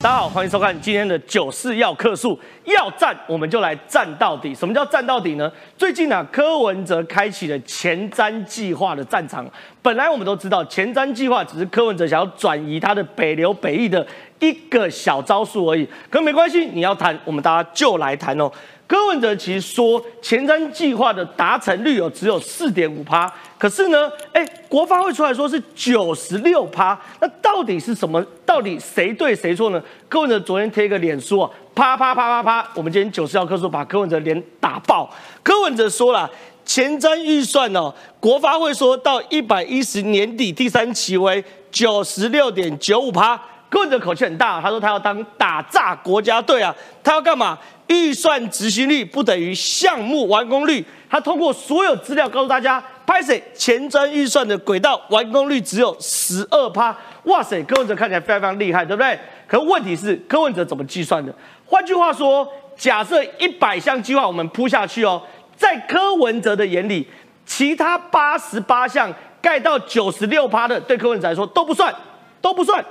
大家好，欢迎收看今天的九四要客诉，要战我们就来战到底。什么叫战到底呢？最近啊，柯文哲开启了前瞻计划的战场。本来我们都知道，前瞻计划只是柯文哲想要转移他的北流北翼的一个小招数而已。可没关系，你要谈，我们大家就来谈哦。柯文哲其实说前瞻计划的达成率有只有四点五趴，可是呢，哎，国发会出来说是九十六趴，那到底是什么？到底谁对谁错呢？柯文哲昨天贴一个脸书啊，啪啪啪啪啪，我们今天九十号科数把柯文哲脸打爆。柯文哲说了，前瞻预算哦，国发会说到一百一十年底第三期为九十六点九五趴。柯文哲口气很大，他说他要当打炸国家队啊，他要干嘛？预算执行率不等于项目完工率。他通过所有资料告诉大家，拍摄前瞻预算的轨道完工率只有十二趴。哇塞，柯文哲看起来非常非常厉害，对不对？可问题是柯文哲怎么计算的？换句话说，假设一百项计划我们铺下去哦，在柯文哲的眼里，其他八十八项盖到九十六趴的，对柯文哲来说都不算，都不算。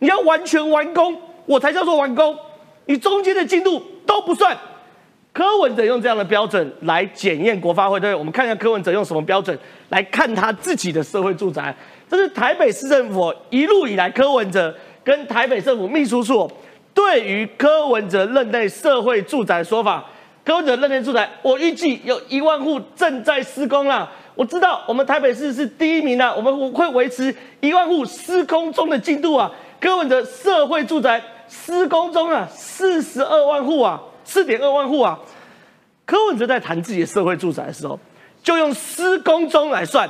你要完全完工，我才叫做完工。你中间的进度都不算。柯文哲用这样的标准来检验国发会，对我们看一下柯文哲用什么标准来看他自己的社会住宅。这是台北市政府一路以来柯文哲跟台北政府秘书处对于柯文哲任内社会住宅说法。柯文哲任内住宅，我预计有一万户正在施工了。我知道我们台北市是第一名了，我们会维持一万户施工中的进度啊。柯文哲社会住宅施工中啊，四十二万户啊，四点二万户啊。柯文哲在谈自己的社会住宅的时候，就用施工中来算；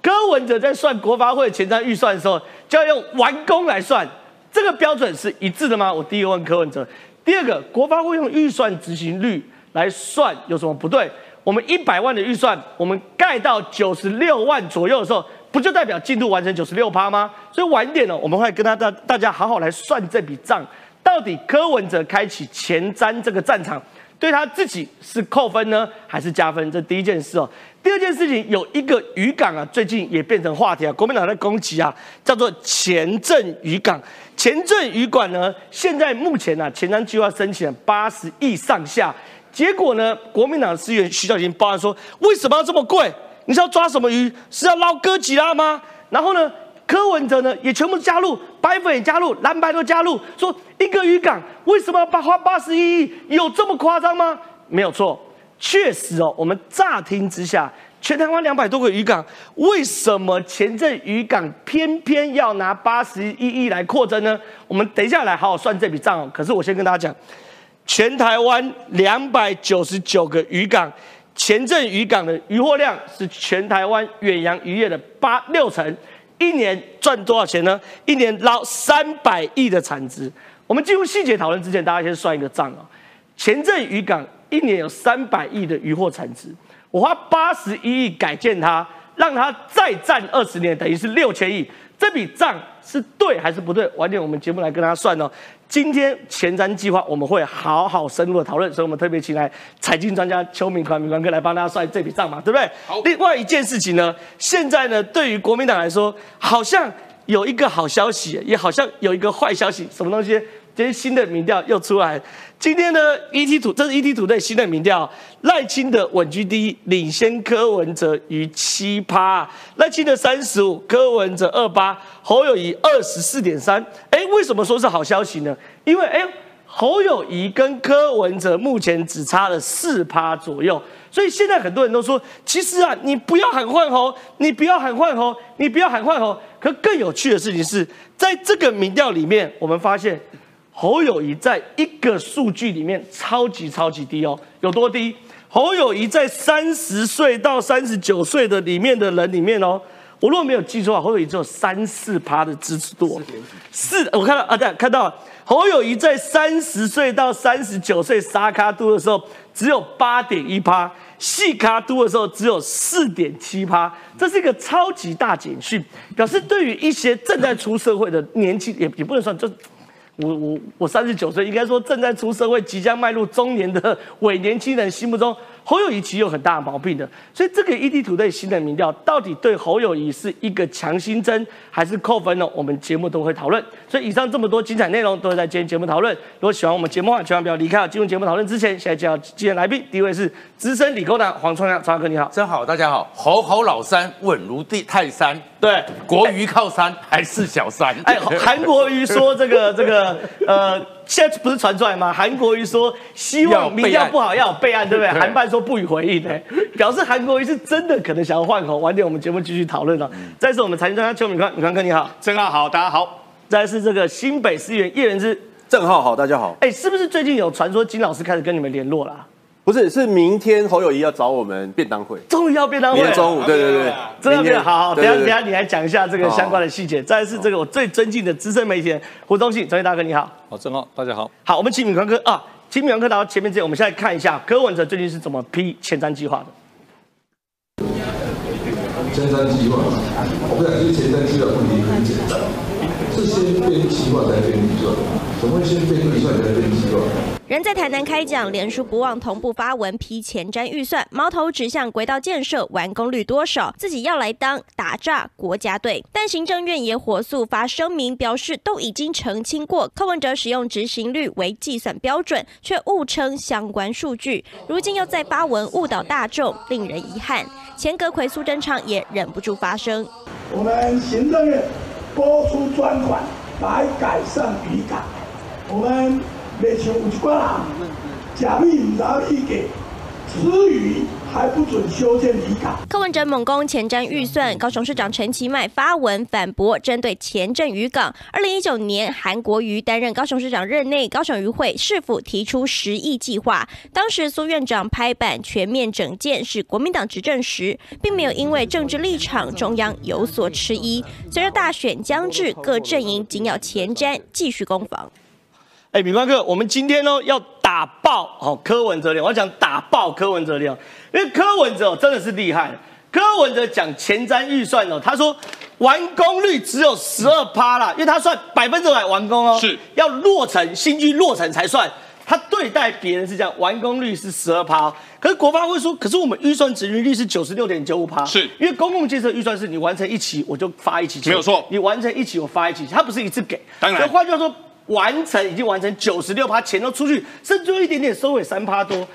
柯文哲在算国发会前瞻预算的时候，就要用完工来算。这个标准是一致的吗？我第一个问柯文哲。第二个，国发会用预算执行率来算有什么不对？我们一百万的预算，我们盖到九十六万左右的时候。不就代表进度完成九十六趴吗？所以晚点呢，我们会跟他大大家好好来算这笔账，到底柯文哲开启前瞻这个战场，对他自己是扣分呢，还是加分？这第一件事哦。第二件事情，有一个渔港啊，最近也变成话题啊，国民党在攻击啊，叫做前镇渔港。前镇渔港呢，现在目前呢，前瞻计划申请八十亿上下，结果呢，国民党的资源徐小琴报案说，为什么要这么贵？你是要抓什么鱼？是要捞哥吉拉吗？然后呢，柯文哲呢也全部加入，白粉也加入，蓝白都加入，说一个渔港为什么要花八十一亿？有这么夸张吗？没有错，确实哦。我们乍听之下，全台湾两百多个渔港，为什么前阵渔港偏偏要拿八十一亿来扩增呢？我们等一下来好好算这笔账哦。可是我先跟大家讲，全台湾两百九十九个渔港。前镇渔港的渔获量是全台湾远洋渔业的八六成，一年赚多少钱呢？一年捞三百亿的产值。我们进入细节讨论之前，大家先算一个账啊。前镇渔港一年有三百亿的渔获产值，我花八十一亿改建它，让它再战二十年，等于是六千亿。这笔账是对还是不对？晚点我们节目来跟大家算哦。今天前瞻计划我们会好好深入的讨论，所以我们特别请来财经专家邱明宽、明宽哥来帮大家算这笔账嘛，对不对？好。另外一件事情呢，现在呢，对于国民党来说，好像有一个好消息，也好像有一个坏消息，什么东西？这些新的民调又出来。今天呢，ET 土这是 ET 土队新的民调，赖清德稳居第一，领先柯文哲逾七趴。赖清德三十五，柯文哲二八，侯友谊二十四点三。哎，为什么说是好消息呢？因为哎，侯友谊跟柯文哲目前只差了四趴左右，所以现在很多人都说，其实啊，你不要喊换侯，你不要喊换侯，你不要喊换侯。可更有趣的事情是，在这个民调里面，我们发现。侯友谊在一个数据里面超级超级低哦，有多低？侯友谊在三十岁到三十九岁的里面的人里面哦，我如果没有记错啊，侯友谊只有三四趴的支持度。四，我看到啊，对，看到侯友谊在三十岁到三十九岁沙卡都的时候只有八点一趴，细卡都的时候只有四点七趴，这是一个超级大简讯，表示对于一些正在出社会的年轻，也也不能算就。我我我三十九岁，应该说正在出社会、即将迈入中年的 伪年轻人心目中，侯友谊其实有很大的毛病的。所以这个 ED 土队新的民调到底对侯友谊是一个强心针还是扣分呢？我们节目都会讨论。所以以上这么多精彩内容都会在今天节目讨论。如果喜欢我们节目的话，千万不要离开。进入节目讨论之前，现在介绍今天来宾，第一位是资深理工男黄创亮，创亮哥你好，真好，大家好。侯侯老三稳如地泰山，对，国瑜靠山还是小三。哎，韩国瑜说这个这个呃，现在不是传出来吗？韩国瑜说希望民调不好要有备案，对不对？韩办说不予回应，欸，表示韩国瑜是真的可能想要换口。晚点我们节目继续讨论了。再是我们财经专家邱敏宽，敏宽哥你好，郑浩好，大家好。再是这个新北市议员叶元之，郑浩好，大家好。哎，是不是最近有传说金老师开始跟你们联络了？不是，是明天侯友谊要找我们便当会，终于要便当会，明天中午，对对对，真的变好好。等下等下你来讲一下这个相关的细节。再是这个我最尊敬的资深媒体人胡宗信，专业大哥你好。好，郑浩，大家好。好，我们请敏宽哥啊，请敏宽哥到前面这，我们现在看一下柯文哲最近是怎么批前瞻计划的。前瞻计划，我不讲，其实前瞻计划问题很简单，是先编计划再编预算，怎么会先编预算再编计划？人在台南开讲，连书不忘同步发文批前瞻预算，矛头指向轨道建设完工率多少，自己要来当打炸国家队。但行政院也火速发声明，表示都已经澄清过，柯文哲使用执行率为计算标准，却误称相关数据，如今又再发文误导大众，令人遗憾。前阁魁苏贞昌也忍不住发声：我们行政院拨出专款来改善渔港，我们。没像有一寡人，假币唔拿去给，至于还不准修建离港。柯文哲猛攻前瞻预算，高雄市长陈其迈发文反驳，针对前镇渔港。二零一九年韩国瑜担任高雄市长任内，高雄渔会是否提出十亿计划？当时苏院长拍板全面整建，是国民党执政时，并没有因为政治立场中央有所迟疑。随着大选将至，各阵营紧咬前瞻，继续攻防。哎，米光哥，我们今天呢要打爆哦柯文哲脸，我要讲打爆柯文哲脸，因为柯文哲真的是厉害。柯文哲讲前瞻预算哦，他说完工率只有十二趴啦，因为他算百分之百完工哦，是要落成新居落成才算。他对待别人是这样，完工率是十二趴，可是国发会说，可是我们预算值率是九十六点九五趴，是因为公共建设预算是你完成一期我就发一期，没有错，你完成一期我发一期，他不是一次给。当然，换句话说。完成已经完成九十六趴，钱都出去，甚至有一点点收尾三趴多。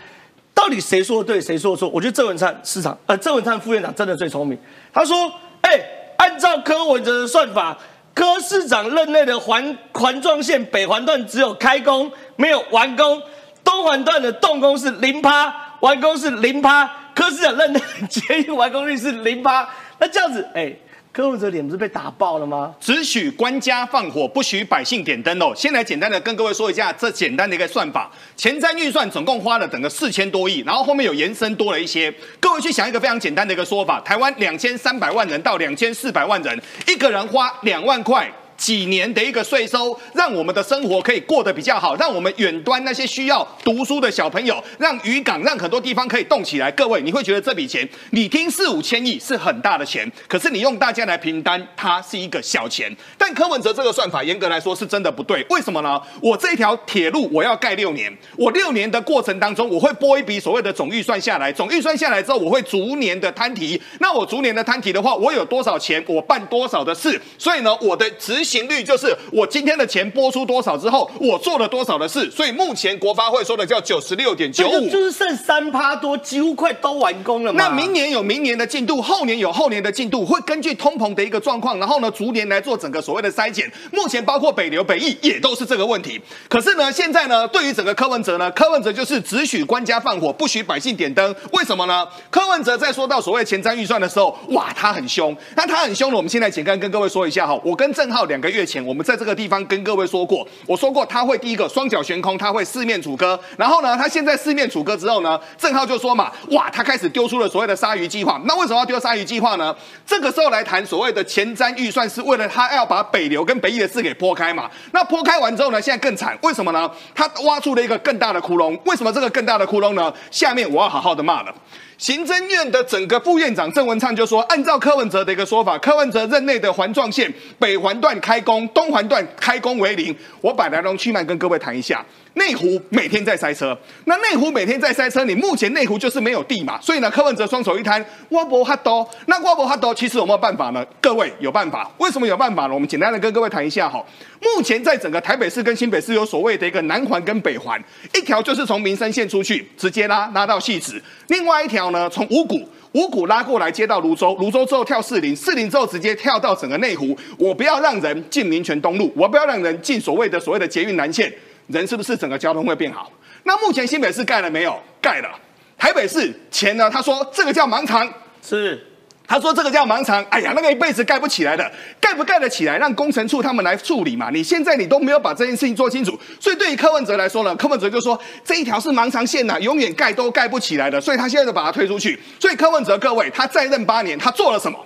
到底谁说的对，谁说的错？我觉得郑文灿市场，呃，郑文灿副院长真的最聪明。他说：“哎，按照柯文哲的算法，柯市长任内的环环状线北环段只有开工没有完工，东环段的动工是零趴，完工是零趴。柯市长任内捷运完工率是零趴，那这样子，哎。”柯文哲脸不是被打爆了吗？只许官家放火，不许百姓点灯哦。先来简单的跟各位说一下这简单的一个算法。前瞻预算总共花了整个四千多亿，然后后面有延伸多了一些。各位去想一个非常简单的一个说法：台湾两千三百万人到两千四百万人，一个人花两万块。几年的一个税收，让我们的生活可以过得比较好，让我们远端那些需要读书的小朋友，让渔港，让很多地方可以动起来。各位，你会觉得这笔钱，你听四五千亿是很大的钱，可是你用大家来平摊，它是一个小钱。但柯文哲这个算法，严格来说是真的不对。为什么呢？我这条铁路我要盖六年，我六年的过程当中，我会拨一笔所谓的总预算下来，总预算下来之后，我会逐年的摊提。那我逐年的摊提的话，我有多少钱，我办多少的事。所以呢，我的执。行率就是我今天的钱拨出多少之后，我做了多少的事，所以目前国发会说的叫九十六点九五，就是剩三趴多，几乎快都完工了嘛。那明年有明年的进度，后年有后年的进度，会根据通膨的一个状况，然后呢逐年来做整个所谓的筛检。目前包括北流、北翼也都是这个问题。可是呢，现在呢，对于整个柯文哲呢，柯文哲就是只许官家放火，不许百姓点灯。为什么呢？柯文哲在说到所谓前瞻预算的时候，哇，他很凶。那他很凶呢，我们现在简单跟各位说一下哈，我跟郑浩两个月前。我们在这个地方跟各位说过，我说过他会第一个双脚悬空，他会四面楚歌。然后呢，他现在四面楚歌之后呢，郑浩就说嘛，哇，他开始丢出了所谓的鲨鱼计划。那为什么要丢鲨鱼计划呢？这个时候来谈所谓的前瞻预算，是为了他要把北流跟北翼的事给剖开嘛。那剖开完之后呢，现在更惨，为什么呢？他挖出了一个更大的窟窿。为什么这个更大的窟窿呢？下面我要好好的骂了。行政院的整个副院长郑文灿就说，按照柯文哲的一个说法，柯文哲任内的环状线北环段开开工，东环段开工为零。我把来龙去脉跟各位谈一下。内湖每天在塞车，那内湖每天在塞车，你目前内湖就是没有地嘛，所以呢，柯文哲双手一摊，挖博哈多，那挖博哈多，其实有没有办法呢？各位有办法，为什么有办法呢？我们简单的跟各位谈一下哈。目前在整个台北市跟新北市有所谓的一个南环跟北环，一条就是从民生线出去直接拉拉到戏子，另外一条呢从五股五股拉过来接到泸州，泸州之后跳四零，四零之后直接跳到整个内湖。我不要让人进民权东路，我不要让人进所谓的所谓的捷运南线。人是不是整个交通会变好？那目前新北市盖了没有？盖了。台北市钱呢？他说这个叫盲肠，是。他说这个叫盲肠。哎呀，那个一辈子盖不起来的，盖不盖得起来？让工程处他们来处理嘛。你现在你都没有把这件事情做清楚，所以对于柯文哲来说呢，柯文哲就说这一条是盲肠线呐，永远盖都盖不起来的，所以他现在就把它推出去。所以柯文哲各位，他在任八年，他做了什么？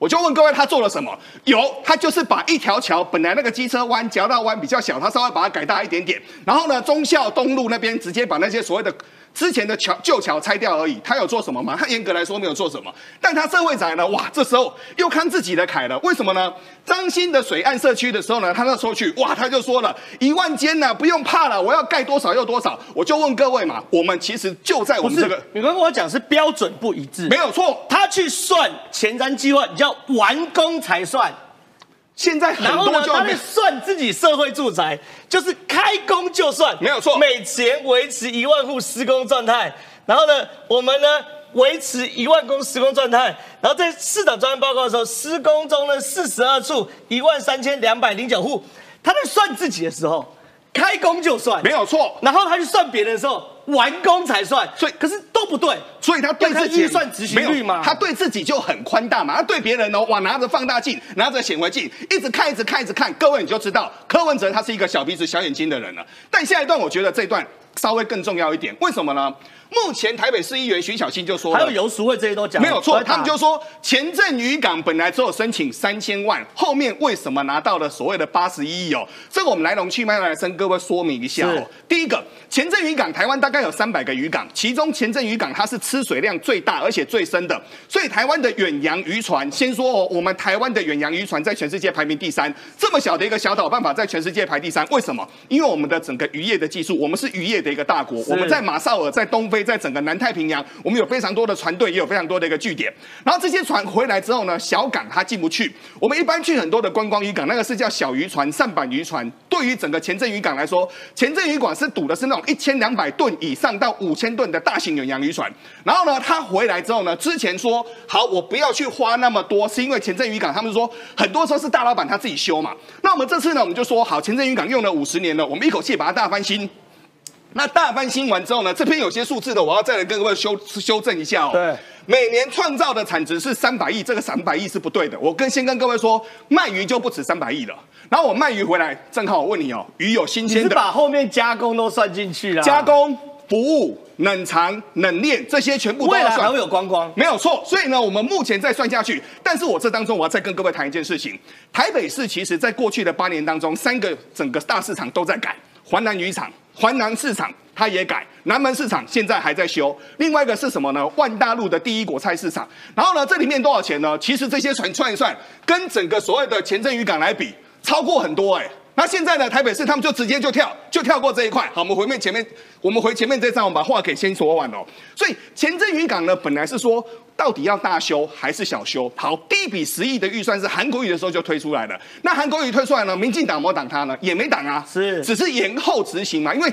我就问各位，他做了什么？有，他就是把一条桥本来那个机车弯、夹道弯比较小，他稍微把它改大一点点。然后呢，忠孝东路那边直接把那些所谓的。之前的桥旧桥拆掉而已，他有做什么吗？他 严格来说没有做什么，但他社会宅呢？哇，这时候又看自己的凯了，为什么呢？张新的水岸社区的时候呢，他那时候去，哇，他就说了一万间呢，不用怕了，我要盖多少又多少。我就问各位嘛，我们其实就在我们这个，你跟我讲是标准不一致，没有错，他去算前瞻计划，你叫完工才算。现在很多就他们算自己社会住宅，就是开工就算。没有错，每年维持一万户施工状态，然后呢，我们呢维持一万公施工状态，然后在市长专案报告的时候，施工中呢四十二处一万三千两百零九户，他在算自己的时候。开工就算。没有错，然后他去算别人的时候，完工才算，所以可是都不对，所以他对自己预算执行率嘛，他对自己就很宽大嘛，他对别人哦，哇，拿着放大镜，拿着显微镜，一直看，一直看，一直看，各位你就知道柯文哲他是一个小鼻子小眼睛的人了。但下一段我觉得这段稍微更重要一点，为什么呢？目前台北市议员徐小新就说，还有游淑慧这些都讲。没有错，他们就说前镇渔港本来只有申请三千万，后面为什么拿到了所谓的八十一亿哦？这个我们来龙去脉来跟各位说明一下哦。第一个，前镇渔港台湾大概有三百个渔港，其中前镇渔港它是吃水量最大而且最深的，所以台湾的远洋渔船，先说哦，我们台湾的远洋渔船在全世界排名第三，这么小的一个小岛办法在全世界排第三，为什么？因为我们的整个渔业的技术，我们是渔业的一个大国，我们在马绍尔，在东非。在整个南太平洋，我们有非常多的船队，也有非常多的一个据点。然后这些船回来之后呢，小港它进不去。我们一般去很多的观光渔港，那个是叫小渔船、上板渔船。对于整个前镇渔港来说，前镇渔港是堵的是那种一千两百吨以上到五千吨的大型远洋渔船。然后呢，他回来之后呢，之前说好我不要去花那么多，是因为前镇渔港他们说很多时候是大老板他自己修嘛。那我们这次呢，我们就说好，前镇渔港用了五十年了，我们一口气把它大翻新。那大翻新完之后呢？这边有些数字的，我要再来跟各位修修正一下哦。对，每年创造的产值是三百亿，这个三百亿是不对的。我跟先跟各位说，卖鱼就不止三百亿了。然后我卖鱼回来，正好我问你哦，鱼有新鲜的，把后面加工都算进去了。加工、服务、冷藏、冷链这些全部都要算。还会有光光，没有错。所以呢，我们目前再算下去，但是我这当中我要再跟各位谈一件事情。台北市其实在过去的八年当中，三个整个大市场都在改，环南渔场。环南市场它也改，南门市场现在还在修。另外一个是什么呢？万大陆的第一果菜市场。然后呢，这里面多少钱呢？其实这些船算一算，跟整个所谓的前镇渔港来比，超过很多哎。那现在呢，台北市他们就直接就跳，就跳过这一块。好，我们回面前面，我们回前面这张，我们把话给先说完哦。所以前镇渔港呢，本来是说到底要大修还是小修？好，第一笔十亿的预算是韩国瑜的时候就推出来了。那韩国瑜推出来呢，民进党没挡他呢，也没挡啊，是，只是延后执行嘛，因为。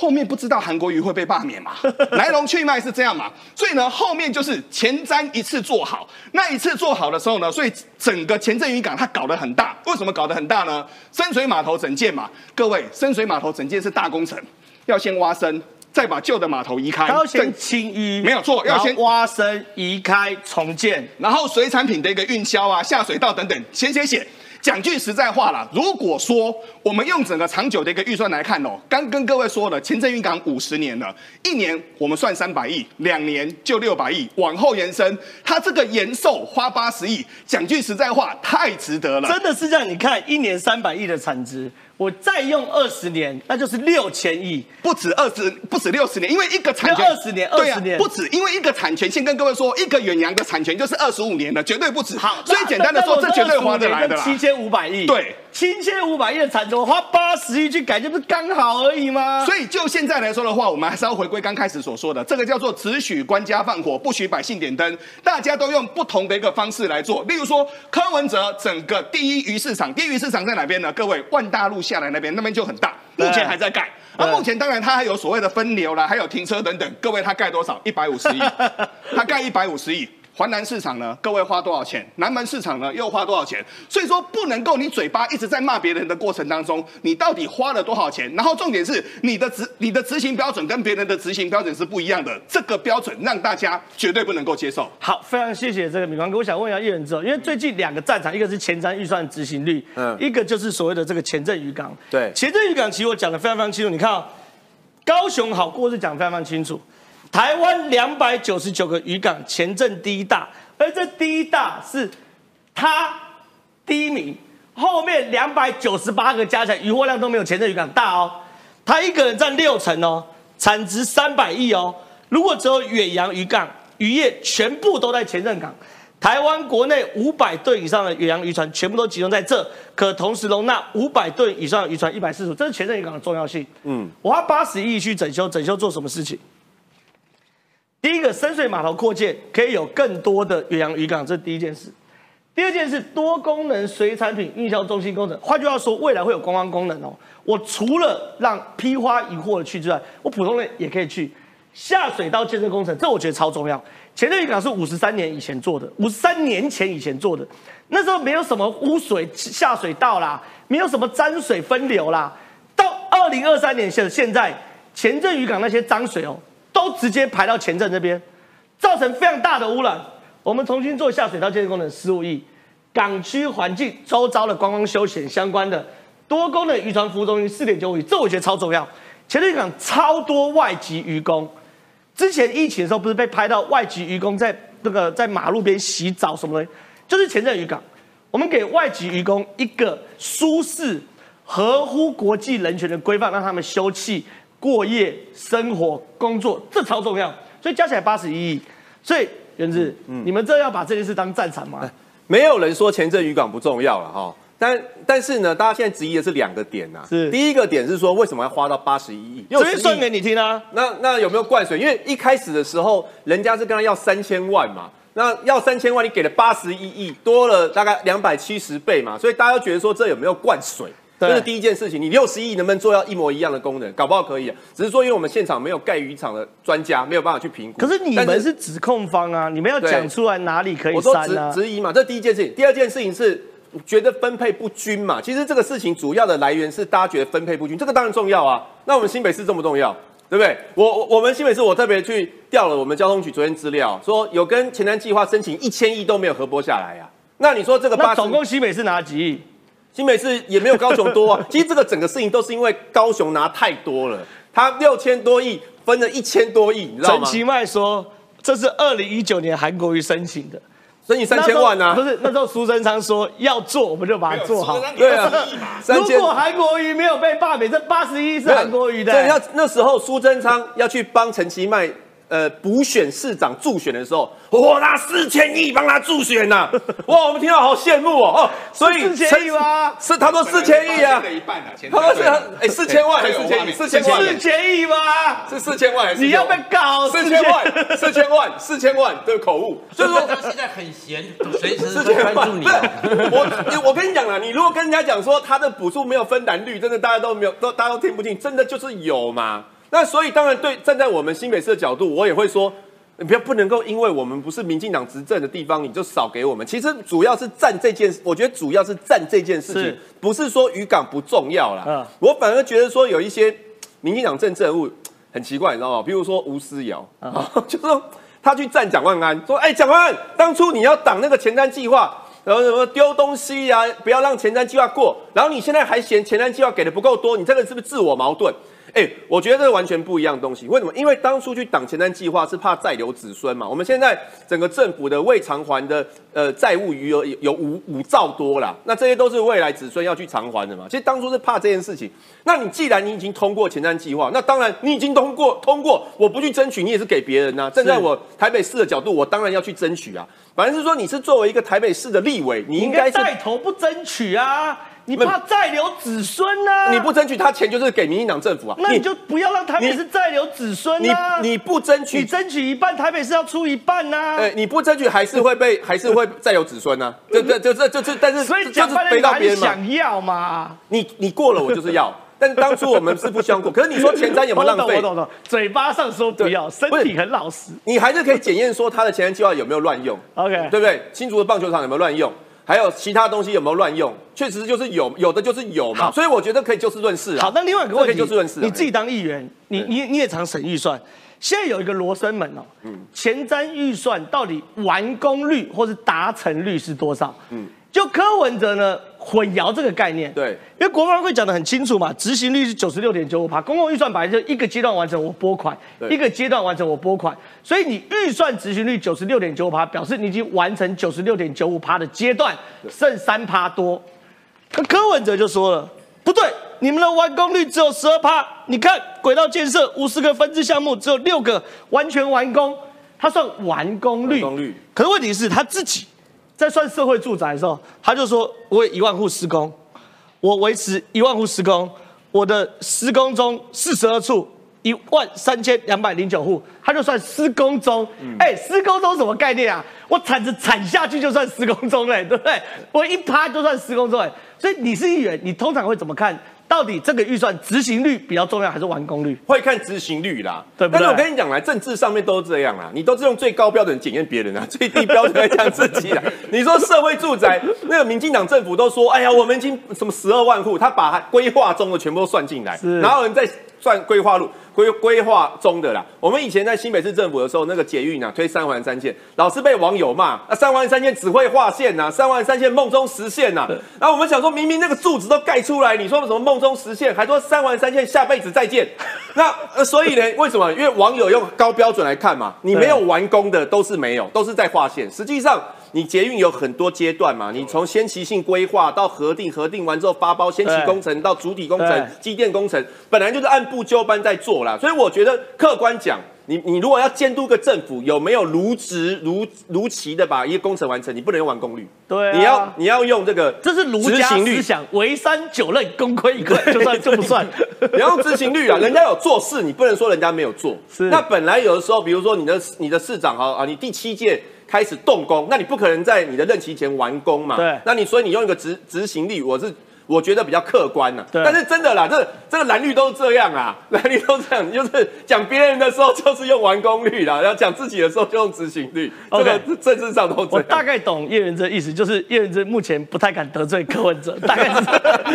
后面不知道韩国瑜会被罢免嘛？来龙去脉是这样嘛？所以呢，后面就是前瞻一次做好，那一次做好的时候呢，所以整个前镇渔港它搞得很大。为什么搞得很大呢？深水码头整建嘛，各位，深水码头整建是大工程，要先挖深，再把旧的码头移开，要先清淤，没有错，要先挖深、移开、重建，然后水产品的一个运销啊、下水道等等，写写写。讲句实在话啦，如果说我们用整个长久的一个预算来看哦，刚跟各位说了，前镇渔港五十年了，一年我们算三百亿，两年就六百亿，往后延伸，它这个延寿花八十亿，讲句实在话，太值得了。真的是这样，你看一年三百亿的产值。我再用二十年，那就是六千亿。不止二十，不止六十年，因为一个产权要20年对啊20年不止，因为一个产权，先跟各位说，一个远洋的产权就是二十五年的，绝对不止。好，所以简单的说，这绝对划得来的啦。七千五百亿，对，七千五百亿的产权，我花八十亿去改，这不是刚好而已吗？所以就现在来说的话，我们还是要回归刚开始所说的，这个叫做只许官家放火，不许百姓点灯。大家都用不同的一个方式来做，例如说柯文哲整个第一鱼市场，第一鱼市场在哪边呢？各位，万大路下来那边，那边就很大，目前还在盖。对而目前当然它还有所谓的分流啦，还有停车等等。各位，它盖多少？一百五十亿，它盖一百五十亿。环南市场呢？各位花多少钱？南门市场呢？又花多少钱？所以说不能够你嘴巴一直在骂别人的过程当中，你到底花了多少钱？然后重点是你的执你的执行标准跟别人的执行标准是不一样的，这个标准让大家绝对不能够接受。好，非常谢谢这个米光哥。我想问一下叶仁志哦，因为最近两个战场，一个是前瞻预算执行率，嗯一个就是所谓的这个前镇渔港。对前镇渔港其实我讲的非常非常清楚，你看哦、高雄好过是讲得非常非常清楚，台湾两百九十九个渔港，前镇第一大，而这第一大是它第一名，后面两百九十八个加起来渔获量都没有前镇渔港大哦，它一个人占六成哦，产值三百亿哦。如果只有远洋渔港渔业全部都在前镇港，台湾国内五百吨以上的远洋渔船全部都集中在这，可同时容纳五百吨以上的渔船一百四十，这是前镇渔港的重要性。嗯，我花八十亿去整修，整修做什么事情？第一个，深水码头扩建可以有更多的远洋渔港，这是第一件事。第二件事，多功能水产品运销中心工程。换句话说，未来会有观光功能哦。我除了让批发渔货的去之外，我普通人也可以去。下水道建设工程，这我觉得超重要。前镇渔港是五十三年以前做的，五十三年前以前做的，那时候没有什么污水下水道啦，没有什么沾水分流啦。到二零二三年现现在，前镇渔港那些脏水哦，都直接排到前镇这边，造成非常大的污染。我们重新做下水道建设工程十五亿，港区环境周遭的观光休闲相关的多功能渔船服务中心四点九五亿，这我觉得超重要。前镇渔港超多外籍渔工，之前疫情的时候不是被拍到外籍渔工在那个在马路边洗澡什么东西，就是前镇渔港，我们给外籍渔工一个舒适、合乎国际人权的规范，让他们休憩、过夜、生活、工作，这超重要。所以加起来八十一亿。所以元志，你们这要把这件事当战场吗？没有人说前镇渔港不重要了哈，但但是呢，大家现在质疑的是两个点呐、是第一个点是说为什么要花到八十一亿？这边60亿算给你听啊。那那有没有灌水？因为一开始的时候，人家是跟他要三千万嘛，那要三千万，你给了八十一亿，多了大概两百七十倍嘛，所以大家都觉得说这有没有灌水？对这是第一件事情。你六十亿能不能做到一模一样的功能？搞不好可以啊，只是说因为我们现场没有盖渔场的专家，没有办法去评估。可是你但们是指控方啊，你们要对讲出来哪里可以我说质删啊？质疑嘛，这第一件事情。第二件事情是觉得分配不均嘛。其实这个事情主要的来源是大家觉得分配不均，这个当然重要啊。那我们新北市重不重要？对不对？我我我们新北市我特别去调了我们交通局昨天资料，说有跟前瞻计划申请一千亿都没有核拨下来呀、那你说这个八总共新北市拿几亿？新北市也没有高雄多啊。其实这个整个事情都是因为高雄拿太多了，他六千多亿分了一千多亿，你知道吗？陈其迈说这是二零一九年韩国瑜申请的，申请三千万啊那时候不。是那时候苏贞昌说要做，我们就把它做好。对啊，三千如果韩国瑜没有被罢免，这八十一是韩国瑜的、对，要那时候苏贞昌要去帮陈其迈呃补选市长助选的时候，我拿四千亿帮他助选呐、哇，我们听到好羡慕哦哦，所以四千亿吗？是他说四千亿啊，一半啊，他说是哎四千万还是四千亿？四千万四千亿吗？是四千万还是你要被搞四千万？四千万？四千万的口误，所以说他现在很闲，随时四会千万，关注你我，我跟你讲啦，你如果跟人家讲说他的补助没有分蓝绿，真的大家都没有，都大家都听不进，真的就是有嘛。那所以当然对站在我们新北市的角度，我也会说，你不要不能够因为我们不是民进党执政的地方，你就少给我们。其实主要是占这件事，我觉得主要是占这件事情是，不是说渔港不重要啦。嗯我反而觉得说有一些民进党政治人物很奇怪，你知道吗？比如说吴思瑶，就说他去站蒋万安，说：“哎、蒋万安，当初你要挡那个前瞻计划，然后什么丢东西呀、不要让前瞻计划过，然后你现在还嫌前瞻计划给的不够多，你这个是不是自我矛盾？”哎、我觉得这个完全不一样的东西。为什么？因为当初去挡前瞻计划是怕再留子孙嘛。我们现在整个政府的未偿还的呃债务余额有有五五兆多啦，那这些都是未来子孙要去偿还的嘛。其实当初是怕这件事情。那你既然你已经通过前瞻计划，那当然你已经通过通过，我不去争取，你也是给别人呐、站在我台北市的角度，我当然要去争取啊。反正是说你是作为一个台北市的立委，你你应应该带头不争取啊！你怕再留子孙呢、你不争取，他钱就是给民进党政府啊。那你就不要让台北市再留子孙你啊！你不争取你争取一半，台北市要出一半呐、哎、你不争取还是会被，还是会再有子孙呢、这这这这这这，但是所以这讲白了，就是背你还是到别人嘛。想要嘛？你你过了，我就是要。但当初我们是不希望过，可是你说前瞻有没有浪费我懂我？懂懂，嘴巴上说不要，身体很老实。你还是可以检验说他的前瞻计划有没有乱用 OK，对不对？新竹的棒球场有没有乱用？还有其他东西有没有乱用？确实就是有，有的就是有嘛。所以我觉得可以就事论事啊。好，那另外一个问题，以就事论事啊。你自己当议员，你你你也常审预算，现在有一个罗生门哦，嗯前瞻预算到底完工率或是达成率是多少？嗯，就柯文哲呢混淆这个概念，对因为国防会讲得很清楚嘛，执行率是九十六点九五趴，公共预算本来就一个阶段完成我拨款，一个阶段完成我拨款，所以你预算执行率九十六点九五趴，表示你已经完成九十六点九五趴的阶段，剩三趴多。那柯文哲就说了，不对，你们的完工率只有十二趴。你看轨道建设五十个分支项目，只有六个完全完工，他算完工率。完工率可是问题是他自己在算社会住宅的时候，他就说我有一万户施工，我维持一万户施工，我的施工中四十二处。一万三千两百零九户，他就算施工中，哎、施工中什么概念啊？我铲子铲下去就算施工中嘞、对不对？我一趴就算施工中哎、所以你是议员，你通常会怎么看？到底这个预算执行率比较重要，还是完工率？会看执行率啦，对不对？但是我跟你讲啦，政治上面都是这样啦，你都是用最高标准检验别人啊，最低标准来讲自己啦。你说社会住宅，那个民进党政府都说，哎呀，我们已经什么十二万户，他把规划中的全部都算进来，是。然后人再算规划路规规划中的啦。我们以前在新北市政府的时候，那个捷运啊推三环三线，老是被网友骂，那三环三线只会划线呐、三环三线梦中实现呐、然后我们想说，明明那个柱子都盖出来，你说什么梦中实现，还说三环三线下辈子再见。那呃，所以呢，为什么？因为网友用高标准来看嘛，你没有完工的都是没有，都是在划线。实际上，你捷运有很多阶段嘛，你从先期性规划到核定，核定完之后发包先期工程到主体工程对、机电工程，本来就是按部就班在做啦。所以我觉得客观讲。你你如果要监督个政府有没有如职如如期的把一个工程完成，你不能用完工率，对啊你要你要用这个这是儒家执行率思想，为山九仞，功亏一篑，就算就不算。你要用执行率啊，人家有做事，你不能说人家没有做。是那本来有的时候，比如说你的你的市长哈啊，你第七届开始动工，那你不可能在你的任期前完工嘛。对那你所以你用一个执执行力，我是。我觉得比较客观呐、对但是真的啦，这这个蓝绿都这样啊，蓝绿都这样，就是讲别人的时候就是用完工率啦，然后讲自己的时候就用执行率，这个政治上都这我。大概懂叶元之的意思，就是叶元之目前不太敢得罪柯文哲，大概是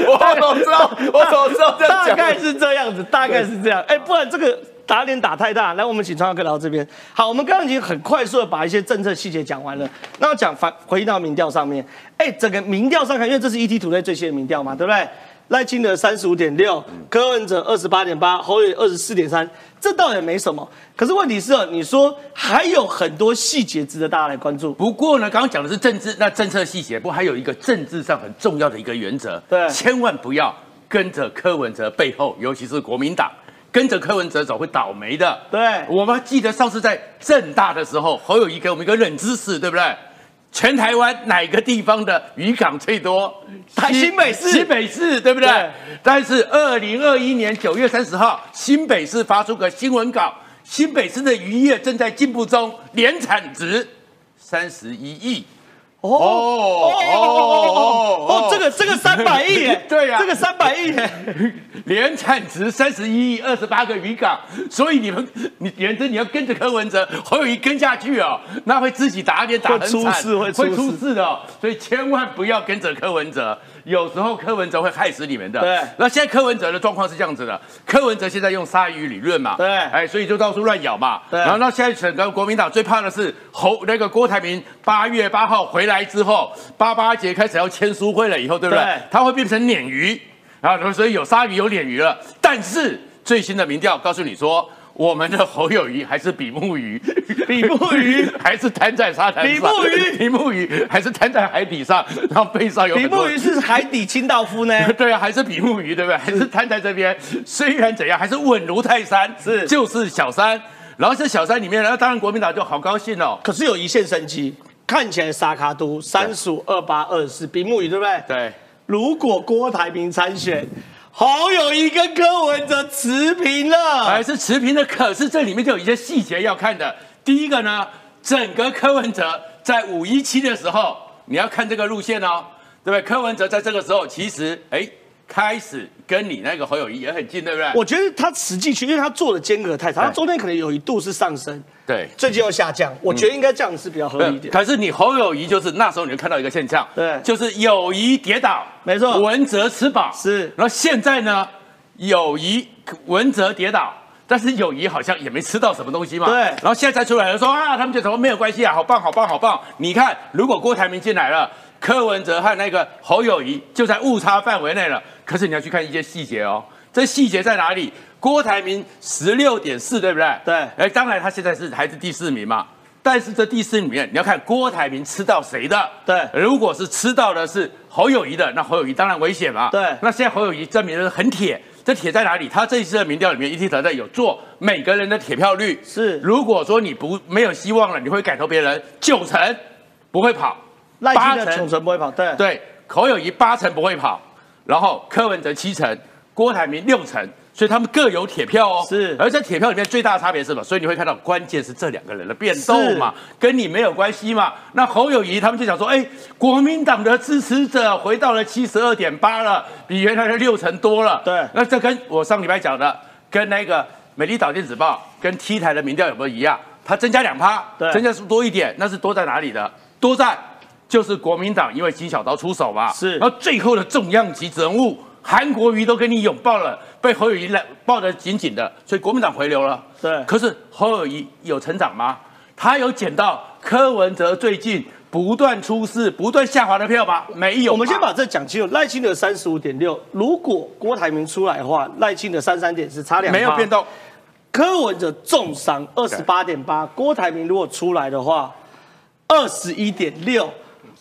我怎么知道？我怎么知道这样讲？大概是这样子，大概是这样。哎、不然这个打脸打太大。来，我们请川耀哥来到这边。好，我们刚刚已经很快速的把一些政策细节讲完了。那我讲反回到民调上面，哎、整个民调上看，因为这是 ET 土类最新的民调嘛，对不对？赖清德三十五点六，柯文哲二十八点八，侯友二十四点三，这倒也没什么。可是问题是哦，你说还有很多细节值得大家来关注。不过呢，刚刚讲的是政治，那政策细节，不过还有一个政治上很重要的一个原则，对千万不要跟着柯文哲背后，尤其是国民党。跟着柯文哲走会倒霉的。对我们记得上次在正大的时候，侯友谊给我们一个冷知识，对不对？全台湾哪个地方的渔港最多？台新北市新北市对不对？对但是二零二一年九月三十号，新北市发出个新闻稿，新北市的渔业正在进步中，年产值三十一亿。哦哦哦哦哦，这个这个三百亿耶，对呀这个三百亿耶，年产值三十一亿，二十八个渔港，所以你们你原则你要跟着柯文哲，侯友谊跟下去哦，那会自己打脸打很会出惨，事会出事会出事的、哦，所以千万不要跟着柯文哲，有时候柯文哲会害死你们的。对那现在柯文哲的状况是这样子的，柯文哲现在用鲨鱼理论嘛，对哎，所以就到处乱咬嘛，对然后那现在整个国民党最怕的是侯那个郭台铭八月八号回来之后，八八节开始要签书会了以后，对不对？对他会变成鲶鱼。然后，所以有鲨鱼有鲶鱼了，但是最新的民调告诉你说，我们的侯友谊还是比目鱼，比目鱼 还是瘫在沙滩上，比目鱼比目鱼还是瘫在海底上，然后背上有比目鱼是海底清道夫呢？对啊，还是比目鱼，对不对？还是瘫在这边。虽然怎样，还是稳如泰山，是就是小三。然后这小三里面，那当然国民党就好高兴哦。可是有一线生机，看起来沙卡都三十五、二八、二四，比目鱼对不对？对，如果郭台铭参选，好，有一个柯文哲持平了，还是持平的。可是这里面就有一些细节要看的。第一个呢，整个柯文哲在五一七的时候，你要看这个路线哦，对不对？柯文哲在这个时候其实哎开始跟你那个侯友谊也很近，对不对？我觉得他实际去，因为他做的间隔太长，他对中间可能有一度是上升，对。最近又下降，我觉得应该这样是比较合理一点。可是你侯友谊就是那时候你就看到一个现象，对就是友谊跌倒，没错文哲吃饱是然后现在呢，友谊文哲跌倒。但是友谊好像也没吃到什么东西嘛，对然后现在才出来了说啊，他们觉得什么没有关系啊，好棒好棒好棒。你看，如果郭台铭进来了，柯文哲和那个侯友谊就在误差范围内了。可是你要去看一些细节哦，这细节在哪里？郭台铭十六点四，对不对？对哎，当然他现在是还是第四名嘛，但是这第四名里面你要看郭台铭吃到谁的。对如果是吃到的是侯友谊的，那侯友谊当然危险嘛。对那现在侯友谊证明的很铁，这铁在哪里？他这一次的民调里面，一 T 团在有做每个人的铁票率。是如果说你不没有希望了，你会改投别人，九成不会跑，八成不会跑，对对，侯友谊八成不会跑，然后柯文哲七成，郭台铭六成，所以他们各有铁票哦。是而在铁票里面最大的差别是什么？所以你会看到关键是这两个人的变动嘛，跟你没有关系嘛。那侯友谊他们就想说，哎，国民党的支持者回到了七十二点八了，比原来的六成多了。对那这跟我上礼拜讲的，跟那个美丽岛电子报跟 T 台的民调有没有一样？它增加两趴，对增加是多一点，那是多在哪里的？多在就是国民党因为金小刀出手嘛，是然后最后的重量级人物韩国瑜都跟你拥抱了，被侯友谊来抱得紧紧的，所以国民党回流了。对可是侯友谊有成长吗？他有捡到柯文哲最近不断出事、不断下滑的票吗？没有。我们先把这讲清楚。赖清德三十五点六，如果郭台铭出来的话，赖清德三三点是差两，没有变。动。柯文哲重伤二十八点八，郭台铭如果出来的话，二十一点六，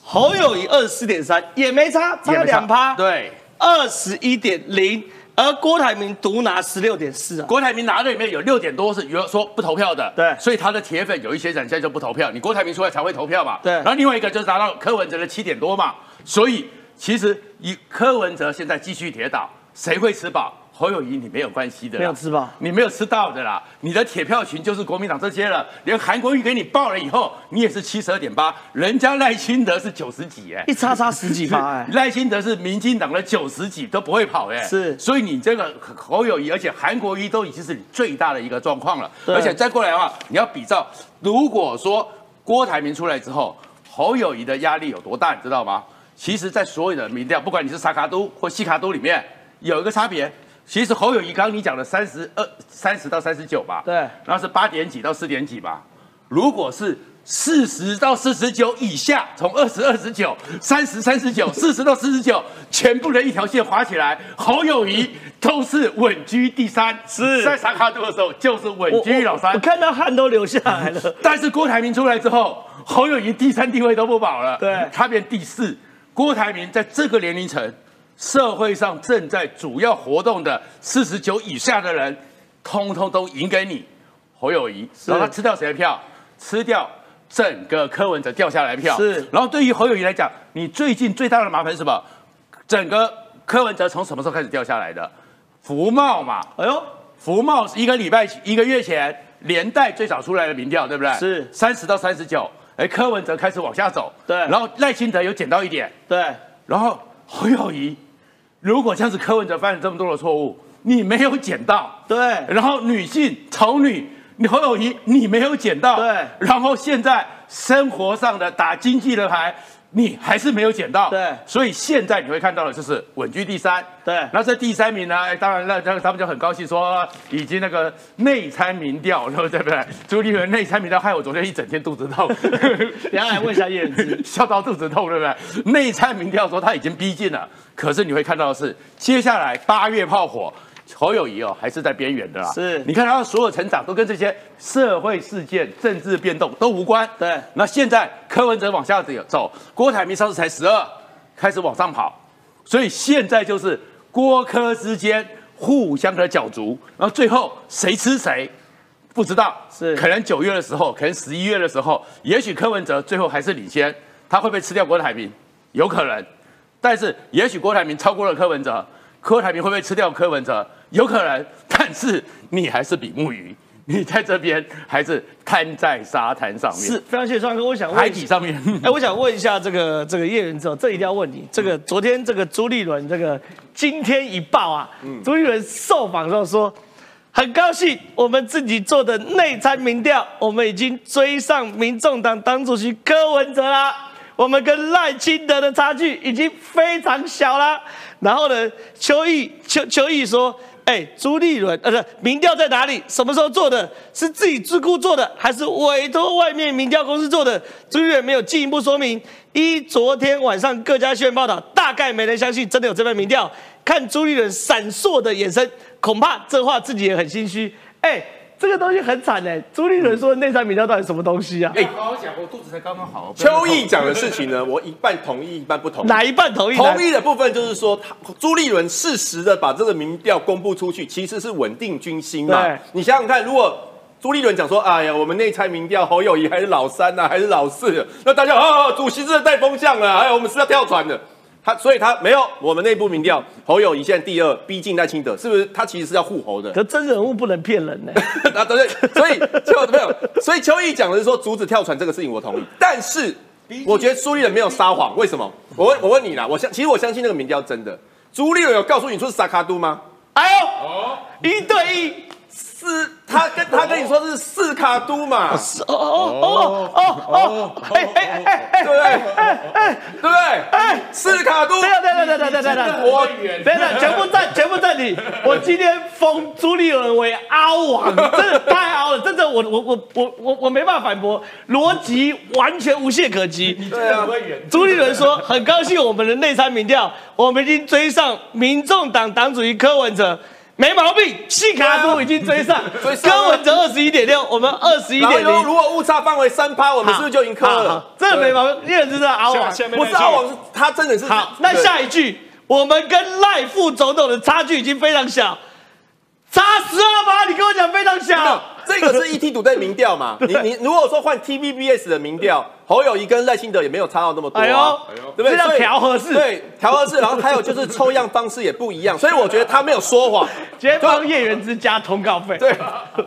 侯友谊二十四点三，也没差，差。两趴，，对，二十一点零，而郭台铭独拿十六点四啊。郭台铭拿的里面有六点多是有说不投票的，对。所以他的铁粉有一些人现在就不投票，你郭台铭出来才会投票嘛，对。然后另外一个就是拿到柯文哲的七点多嘛，所以其实以柯文哲现在继续铁倒，谁会吃饱？侯友谊你没有关系的，没有吃饱。你没有吃到的啦，你的铁票群就是国民党这些了，连韩国瑜给你报了以后，你也是七十二点八，人家赖清德是九十几哎，一差差十几趴 哎，赖清德是民进党的九十几都不会跑哎，是。所以你这个侯友谊，而且韩国瑜都已经是你最大的一个状况了，而且再过来的话，你要比照，如果说郭台铭出来之后，侯友谊的压力有多大，你知道吗？其实，在所有的民调，不管你是沙卡都或西卡都里面，有一个差别。其实侯友谊刚刚你讲的三十二、三十到三十九吧，对然后是八点几到四点几吧。如果是四十到四十九以下，从二十二十九、三十三十九、四十到四十九，全部的一条线划起来，侯友谊都是稳居第三。是在沙卡度的时候就是稳居老三我我。看到汗都流下来了。但是郭台铭出来之后，侯友谊第三地位都不保了，对他变第四。郭台铭在这个年龄层，社会上正在主要活动的四十九以下的人，通通都赢给你，侯友谊。然后他吃掉谁的票？吃掉整个柯文哲掉下来的票。是然后对于侯友谊来讲，你最近最大的麻烦是什么？整个柯文哲从什么时候开始掉下来的？福茂嘛，哎呦，福茂一个礼拜一个月前连带最早出来的民调，对不对？是三十到三十九，哎，柯文哲开始往下走，对然后赖清德有捡到一点，对，然后侯友谊，如果像是柯文哲犯了这么多的错误，你没有捡到，对。然后女性丑女，你侯友谊你没有捡到，对。然后现在生活上的打经济的牌。你还是没有捡到，对所以现在你会看到的就是稳居第三，对那这第三名呢？哎，当然了，那他们就很高兴说，已经那个内参民调，对不对？对不对？朱立伦内参民调，害我昨天一整天肚子痛，等一下来问一下叶子，笑到肚子痛，对不对？内参民调说他已经逼近了，可是你会看到的是，接下来八月炮火，侯友谊哦，还是在边缘的啦。是你看他的所有成长都跟这些社会事件、政治变动都无关。对那现在柯文哲往下走，郭台铭上次才十二，开始往上跑，所以现在就是郭柯之间互相的角逐，然后最后谁吃谁。不知道是可能九月的时候，可能十一月的时候，也许柯文哲最后还是领先，他会不会吃掉郭台铭？有可能，但是也许郭台铭超过了柯文哲，柯台铭会不会吃掉柯文哲？有可能，但是你还是比目鱼，你在这边还是瘫在沙滩上面，是非常谢谢双哥，我想问海底上面。哎，我想问一下这个这个叶元之哦，这一定要问你。这个昨天这个朱立伦这个今天一报啊，嗯朱立伦受访的时候说，很高兴我们自己做的内参民调，我们已经追上民众党党主席柯文哲啦。我们跟赖清德的差距已经非常小啦。然后呢，邱毅邱邱毅说。哎，朱立伦，呃，不是，民调在哪里？什么时候做的？是自己自顾做的，还是委托外面民调公司做的？朱立伦没有进一步说明。依昨天晚上各家新闻报道，大概没人相信真的有这份民调。看朱立伦闪烁的眼神，恐怕这话自己也很心虚。哎，这个东西很惨哎。朱立伦说的内参民调到底什么东西啊？哎，好好讲，我肚子才刚刚好。邱毅讲的事情呢，我一半同意，一半不同意。哪一半同意？同意的部分就是说，他朱立伦适时的把这个民调公布出去，其实是稳定军心嘛。你想想看，如果朱立伦讲说，哎呀，我们内参民调侯友谊还是老三呐、还是老四，那大家啊，主席真的带风向了，哎呀，我们是要跳船的。他所以他没有我们内部民调，侯友谊现在第二，逼近赖清德，是不是？他其实是要护侯的。可真人物不能骗人呢。啊，对对，所以就没有，所以邱毅讲的是说阻止跳船这个事情，我同意。但是我觉得朱立伦没有撒谎，为什么？我问我问你啦，我相其实我相信那个民调真的，朱立伦有告诉你说是萨卡都吗？哎呦，一对一，是他跟他跟你说是四卡都嘛，哦哦哦哦哦，哎哎哎哎，对不对？对不对？哎，四卡都，等一下等一下等一下等一下等一下，我等等，全部在全部在你。我今天封朱立伦为凹王，真的太凹了，真的我我我我我我没办法反驳，逻辑完全无懈可击。对啊，朱立伦说：“很高兴我们的内参民调，我们已经追上民众党党主席柯文哲，没毛病。细卡都已经追上，追上柯文哲二十一点六，我们二十一点零。如果误差范围三趴，我们是不是就赢柯了好好？这没毛病，你也知道阿王。下面不是阿王，是他真的是好，那下一句，我们跟赖副总统的差距已经非常小，差十二趴，你跟我讲非常小。这个是 ET 赌对民调嘛？你你如果说换 TVBS 的民调，侯友谊跟赖清德也没有差到那么多啊，对不对？这叫调和式对，调和式。然后还有就是抽样方式也不一样，所以我觉得他没有说谎，今天帮叶元之加通告费。对，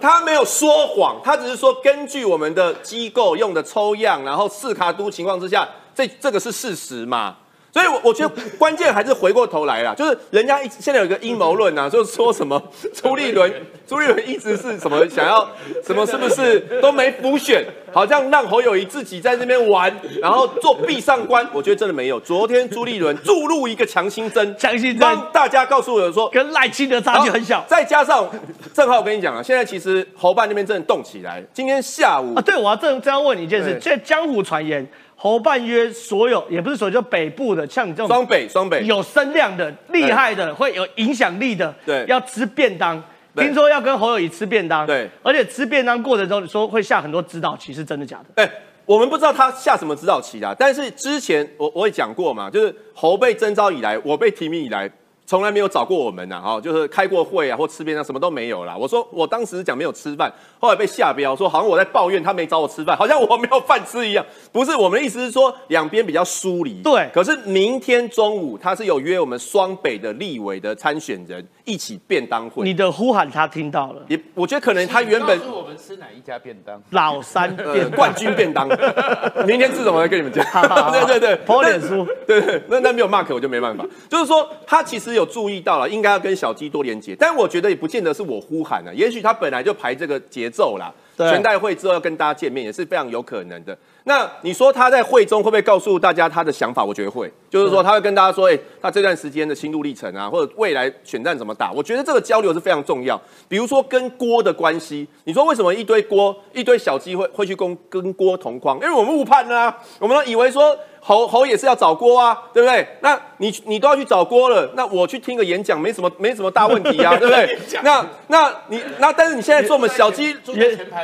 他没有说谎，他只是说根据我们的机构用的抽样，然后四卡都情况之下，这这个是事实嘛？所以我，我觉得关键还是回过头来啦，就是人家一现在有一个阴谋论啊，就 是说什么朱立伦，朱立伦一直是什么想要什么，是不是都没补选，好像让侯友谊自己在那边玩，然后做壁上观。我觉得真的没有。昨天朱立伦注入一个强心针，强心针帮大家告诉我说，跟赖清德差距很小再加上正好我跟你讲啊，现在其实侯办那边真的动起来。今天下午啊。对，我要正正要问你一件事，对现在江湖传言，侯半约所有，也不是所有，就北部的，像你这种双北双北有声量的、厉害的、会有影响力的，对要吃便当。对听说要跟侯友谊吃便当，对而且吃便当过程中你说会下很多指导棋，是真的假的？哎、我们不知道他下什么指导棋啦，但是之前我我也讲过嘛，就是侯被征召以来，我被提名以来，从来没有找过我们呐，哦，就是开过会啊或吃便当什么都没有啦。我说我当时讲没有吃饭，后来被下标说好像我在抱怨他没找我吃饭，好像我没有饭吃一样。不是，我们的意思是说两边比较疏离。对可是明天中午他是有约我们双北的立委的参选人一起便当会。你的呼喊他听到了，也我觉得可能他原本告诉我们吃哪一家便当？老三呃便冠军便当，明天吃什么跟你们讲。好好好对对对，抛脸书对对，那那没有 mark 我就没办法。就是说他其实有注意到了，应该要跟小鸡多连接，但我觉得也不见得是我呼喊了，也许他本来就排这个节奏啦。对全代会之后要跟大家见面，也是非常有可能的。那你说他在会中会不会告诉大家他的想法？我觉得会，就是说他会跟大家说，哎、他这段时间的心路历程啊，或者未来选战怎么打？我觉得这个交流是非常重要。比如说跟郭的关系，你说为什么一堆郭、一堆小鸡会会去跟跟郭同框？因为我们误判了啊，我们都以为说侯侯也是要找锅啊，对不对？那你你都要去找锅了，那我去听个演讲没什么没什么大问题啊，对不对？那那你那但是你现在说我们小鸡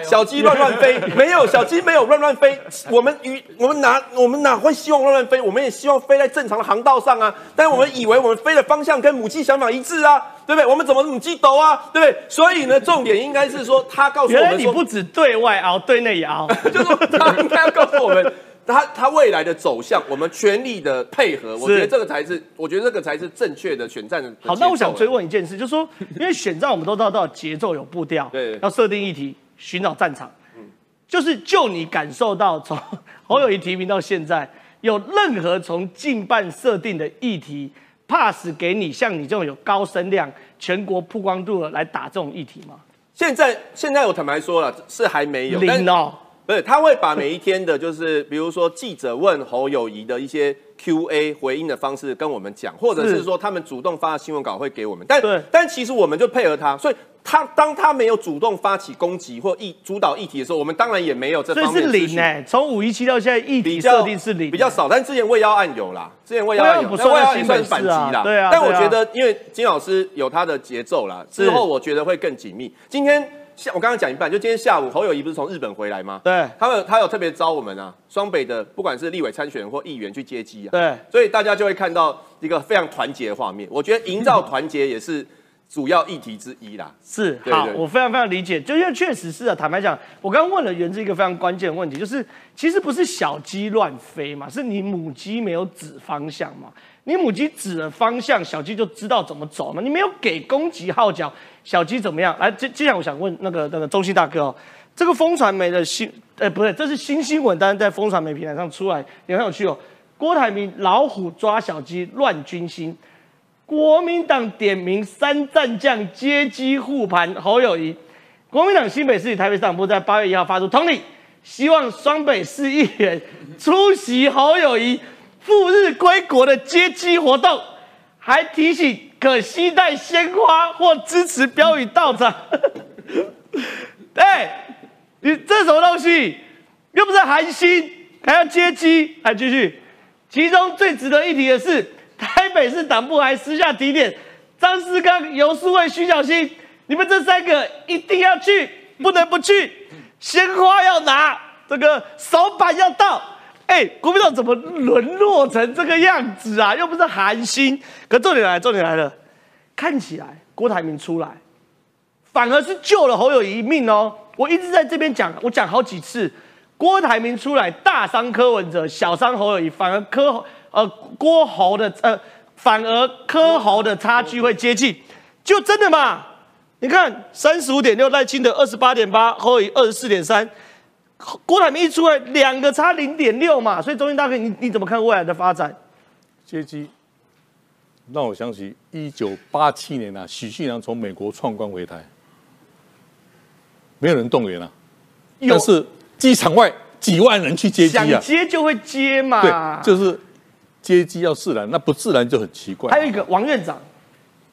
小鸡乱乱飞，没有小鸡没有乱乱飞，我们与我们哪我们哪会希望乱乱飞？我们也希望飞在正常的航道上啊。但我们以为我们飞的方向跟母鸡想法一致啊，对不对？我们怎么母鸡抖啊，对不对？所以呢，重点应该是说他告诉我原来们，你不止对外熬，对内也熬。就是说他应该要告诉我们。他他未来的走向，我们全力的配合，我觉得这个才是，我觉得这个才是正确的选战的。好，那我想追问一件事，就是说，因为选战我们都知道，到节奏有步调，对要设定议题，寻找战场。就是就你感受到从侯友谊提名到现在，有任何从近半设定的议题 pass 给你，像你这种有高声量、全国曝光度的来打这种议题吗？现在现在我坦白说了，是还没有但零哦，不是，他会把每一天的，就是比如说记者问侯友谊的一些 Q&A 回应的方式跟我们讲，或者是是说他们主动发新闻稿会给我们，但对。但其实我们就配合他，所以他当他没有主动发起攻击或议主导议题的时候，我们当然也没有这方面的资讯。零哎、从五一七到现在议题设定是零，比较少，但之前未要案有啦，之前未央案有，未央不算但未央也在新北算反击啦，对啊但我觉得，因为金老师有他的节奏啦，之后我觉得会更紧密。今天下我刚刚讲一半，就今天下午侯友谊不是从日本回来吗？对。他们他有特别招我们啊，双北的不管是立委参选人或议员去接机啊，对。所以大家就会看到一个非常团结的画面。我觉得营造团结也是主要议题之一啦。是好，我非常非常理解，就因为确实是啊，坦白讲，我刚刚问了源自一个非常关键的问题，就是其实不是小鸡乱飞嘛，是你母鸡没有指方向嘛，你母鸡指了方向，小鸡就知道怎么走嘛，你没有给攻击号角，小鸡怎么样？来，接接下来我想问那个那个中信大哥哦，这个风传媒的新，呃，不对，这是新新闻，但是在风传媒平台上出来，也很有趣哦。郭台铭老虎抓小鸡乱军心，国民党点名三战将接机护盘侯友谊，国民党新北市台北市党部在八月一号发出通令，希望双北市议员出席侯友谊赴日归国的接机活动，还提醒可携带鲜花或支持标语到场。哎，你这什么东西？又不是韩星，还要接机，还继续。其中最值得一提的是，台北市党部还私下提点张思刚、游淑慧、徐小新，你们这三个一定要去，不能不去，鲜花要拿，这个手板要到。哎，国民党怎么沦落成这个样子啊？又不是寒心。可重点来，重点来了，看起来郭台铭出来，反而是救了侯友谊一命哦。我一直在这边讲，我讲好几次，郭台铭出来大伤柯文哲，小伤侯友谊，反而柯呃郭侯的呃反而柯侯的差距会接近，就真的嘛？你看三十五点六赖清德二十八点八，侯友谊二十四点三，郭台铭一出来两个差零点六嘛，所以中心大哥你你怎么看未来的发展？接机让我想起一九八七年啊，许信良从美国创关回台，没有人动员啊，但是机场外几万人去接机想啊，接就会接嘛，对，就是接机要自然，那不自然就很奇怪。还有一个王院长，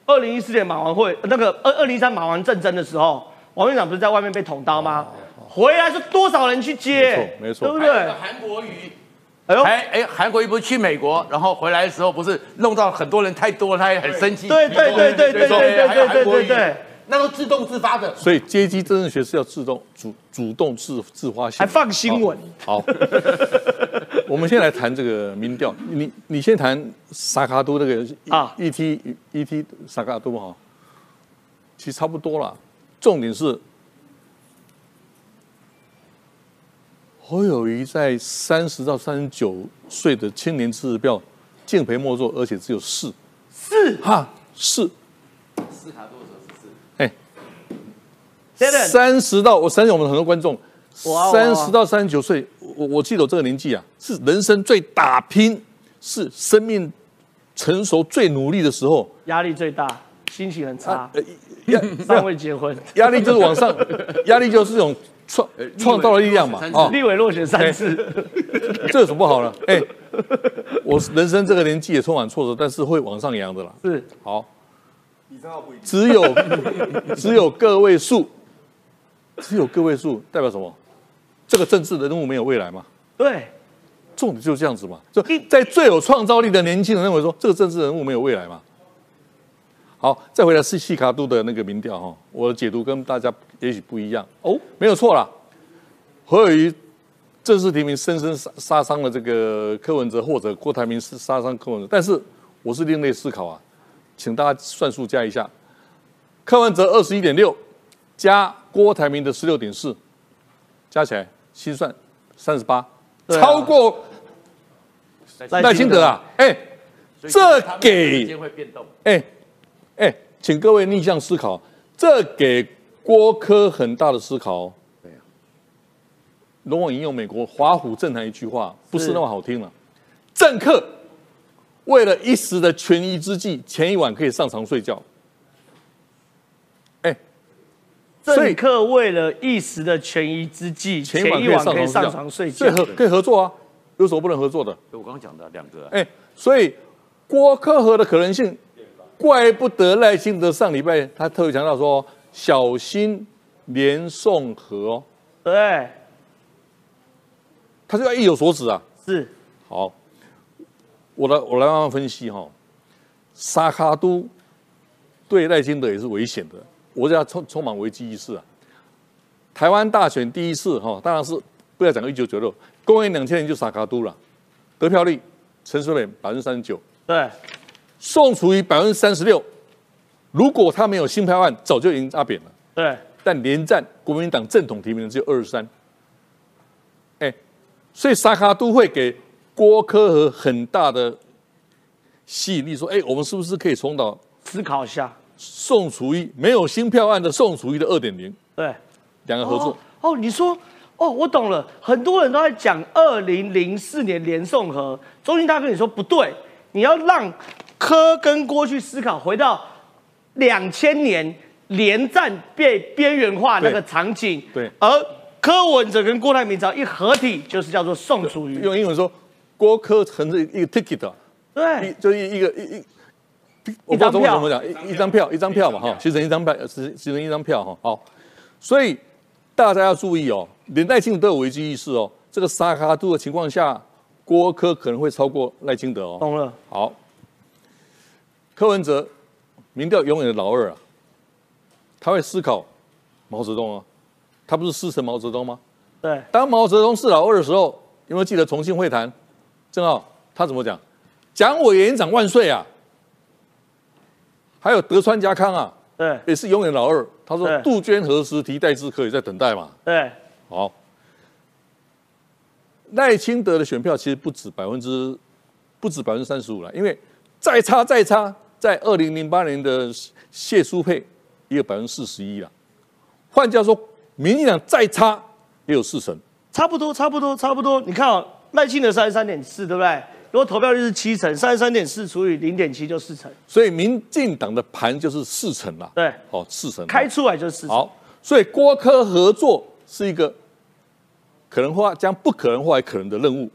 二零一四年马王会那个二二零三马王战争的时候，王院长不是在外面被捅刀吗？回来是多少人去接？没错没错对不对？韩国瑜。哎呦，还哎，韩国瑜不是去美国，然后回来的时候不是弄到很多人太多了，他也很生气。对对对对对对对对对对对，那都自动自发的。所以阶级政治学是要自动主主动自自发性，还放新闻。好，好 我们先来谈这个民调。你你先谈萨卡都那个啊 ET ET 萨卡都哈，其实差不多了。重点是侯友谊在三十到三十九岁的青年支持票敬陪末座，而且只有四。四？哈四。哎，真的三十到我相信我们很多观众，三十到三十九岁，我我记得我这个年纪啊，是人生最打拼，是生命成熟最努力的时候。压力最大，心情很差，呃压尚未结婚，压力就是往上，压力就是这种创创造了力量嘛立委啊，立委落选三次，这有什么不好呢？哎，我人生这个年纪也充满挫折，但是会往上扬的啦。是好，只有 只有个位数，只有个位数代表什么？这个政治人物没有未来吗？对，重点就是这样子嘛，就在最有创造力的年轻人认为说，这个政治人物没有未来嘛。好，再回来是西卡杜的那个民调哈，我的解读跟大家也许不一样。哦，没有错啦。何友谊正式提名，深深杀杀伤了这个柯文哲，或者郭台铭是杀伤柯文哲，但是我是另类思考啊，请大家算数加一下，柯文哲二十一点六，加郭台铭的十六点四，加起来心算三十八，超过赖清德。啊，哎，这给哎。哎，请各位逆向思考，这给郭科很大的思考。对啊，容我引用美国华府政坛一句话，不是那么好听了。政客为了一时的权宜之计，前一晚可以上床睡觉。哎，政客为了一时的权宜之计，前一晚可以上床睡觉，合可以合作啊，有什么不能合作的？我刚刚讲的两个。哎，所以郭科和的可能性。怪不得赖清德上礼拜他特别强调说小心连宋和哦，对，他就要意有所指啊。是，好，我来我来慢慢分析哈。沙卡都对赖清德也是危险的，我要充充满危机意识啊。台湾大选第一次哈，当然是不要讲一九九六，公元两千年就沙卡都了，得票率陈水扁百分之三十九，对。宋楚瑜百分之三十六，如果他没有新票案，早就已经阿扁了。对，但连战国民党正统提名的只有二十三。哎，所以沙卡都会给郭科和很大的吸引力，说：哎，我们是不是可以重蹈思考一下宋楚瑜没有新票案的宋楚瑜的二点零？对，两个合作。哦，你说，哦，我懂了。很多人都在讲二零零四年连宋和，中心大哥你说不对，你要让。柯跟郭去思考，回到两千年连战被边缘化那个场景，对，而柯文哲跟郭台铭只要一合体，就是叫做宋楚瑜。用英文说，郭柯成是一个 ticket，对，一就一一个一一，我不知道怎么讲，一一张票，一张票嘛，哈，形成一张票，形形成一张票，哈，好，所以大家要注意哦，连赖清德都有危机意识哦，这个沙卡度的情况下，郭柯可能会超过赖清德哦，懂了，好。柯文哲，民调永远的老二啊，他会思考毛泽东啊，他不是师承毛泽东吗？对。当毛泽东是老二的时候，有没有记得重庆会谈？正好他怎么讲？蒋委员长万岁啊！还有德川家康啊，对，也是永远老二。他说杜鹃何时提代之可以在等待嘛？对。好，赖清德的选票其实不止百分之，不止百分之三十五了，因为再差再差。在二零零八年的谢淑佩也有百分之四十一了，换句话说，民进党再差也有四成，差不多，差不多，差不多。你看哦，赖清德三十三点四，对不对？如果投票率是七成，三十三点四除以零点七就四成，所以民进党的盘就是四成了。对，哦，四成开出来就是四成。好，所以郭科合作是一个可能化将不可能化为可能的任务，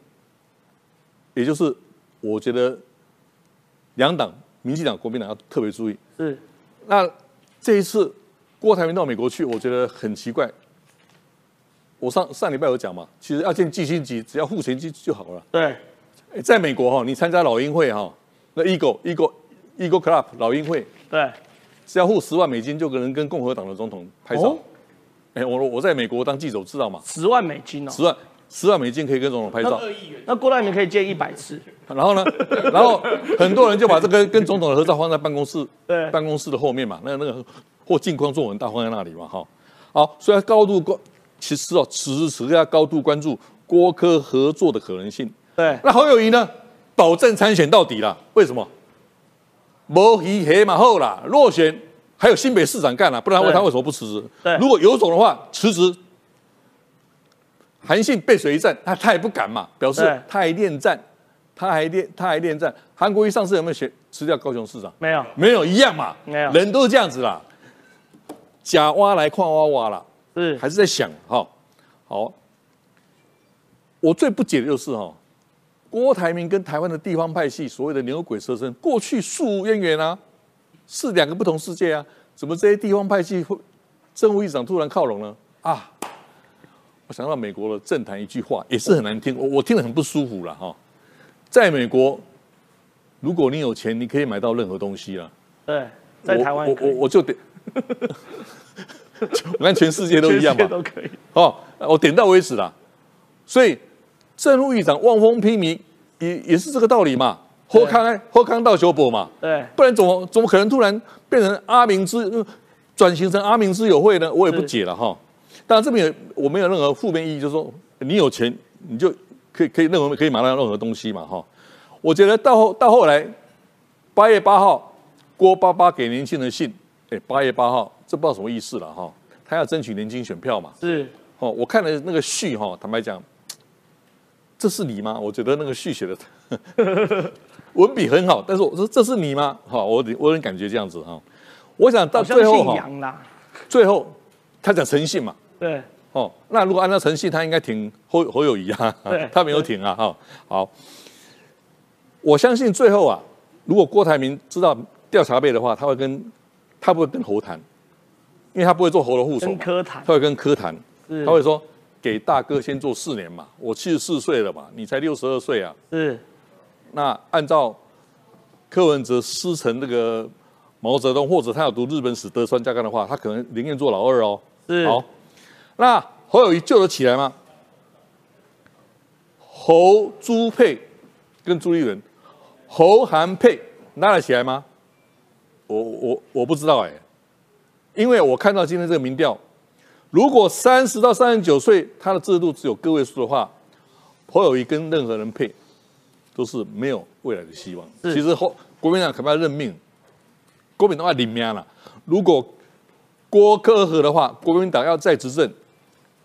也就是我觉得两党。民进党、国民党要特别注意。是，那这一次郭台铭到美国去，我觉得很奇怪。我上上礼拜有讲嘛，其实要建季星级，只要付钱就就好了。对，在美国哈，你参加老鹰会哈，那 Eagle Eagle Eagle Club 老鹰会，对，只要付十万美金就可能跟共和党的总统拍照。哎，我我在美国当记者知道吗？十万美金哦，十万。十万美金可以跟总统拍照，那郭台铭可以见一百次。然后呢，然后很多人就把这个跟总统的合照放在办公室，对，办公室的后面嘛，那那个或镜框作文大放在那里嘛，哈。好，所以高度关，其实哦，此时此刻要高度关注郭科合作的可能性。对，那侯友谊呢，保证参选到底了。为什么？摩黑黑马后啦，落选还有新北市长干了，不然他为什么不辞职？对，如果有种的话，辞职。韩信背水一战，他他也不敢嘛，表示他还恋战，他还恋他还恋战。韩国一上市有没有选吃掉高雄市长？没有，没有一样嘛，没有，人都是这样子啦。假挖来矿挖挖啦，是还是在想哈？好，我最不解的就是哈，郭台铭跟台湾的地方派系所谓的牛鬼蛇神，过去素无渊源啊，是两个不同世界啊，怎么这些地方派系会政务议长突然靠拢呢？啊？想到美国的政坛一句话，也是很难听，我我听了很不舒服了哈。在美国，如果你有钱，你可以买到任何东西了。对，在台湾我我我就点，我看全世界都一样嘛，都可以。哦，我点到为止了。所以，正如议长望风披靡，也也是这个道理嘛。喝康喝康到修博嘛，对，不然怎么怎么可能突然变成阿明之转型成阿明之友会呢？我也不解了哈。当然这边我没有任何负面意义，就是说你有钱你就可以可以任何可以买到任何东西嘛哈。我觉得到后到后来，八月八号郭爸爸给年轻人信，哎，八月八号这不知道什么意思了哈。他要争取年轻选票嘛，是哦。我看了那个序哈，坦白讲，这是你吗？我觉得那个序写的。文笔很好，但是我说这是你吗？哈，我我有点感觉这样子哈。我想到最后哈，最后他讲诚信嘛，对，哦，那如果按照程序，他应该挺侯侯友谊啊，他没有挺啊，哈，好，我相信最后啊，如果郭台铭知道调查被的话，他会跟他不会跟侯谈，因为他不会做侯的护手，跟柯谈，他会跟柯谈，他会说给大哥先做四年嘛，我七十四岁了嘛，你才六十二岁啊，是。那按照柯文哲师承那个毛泽东，或者他有读日本史德川家康的话，他可能宁愿做老二哦。是。好，那侯友谊救得起来吗？侯朱佩跟朱立伦，侯韩佩拉得起来吗？我我我不知道哎，因为我看到今天这个民调，如果三十到三十九岁他的制度只有个位数的话，侯友谊跟任何人配。都是没有未来的希望。其实后国民党可能要认命，国民党要领命了。如果郭科和的话，国民党要再执政，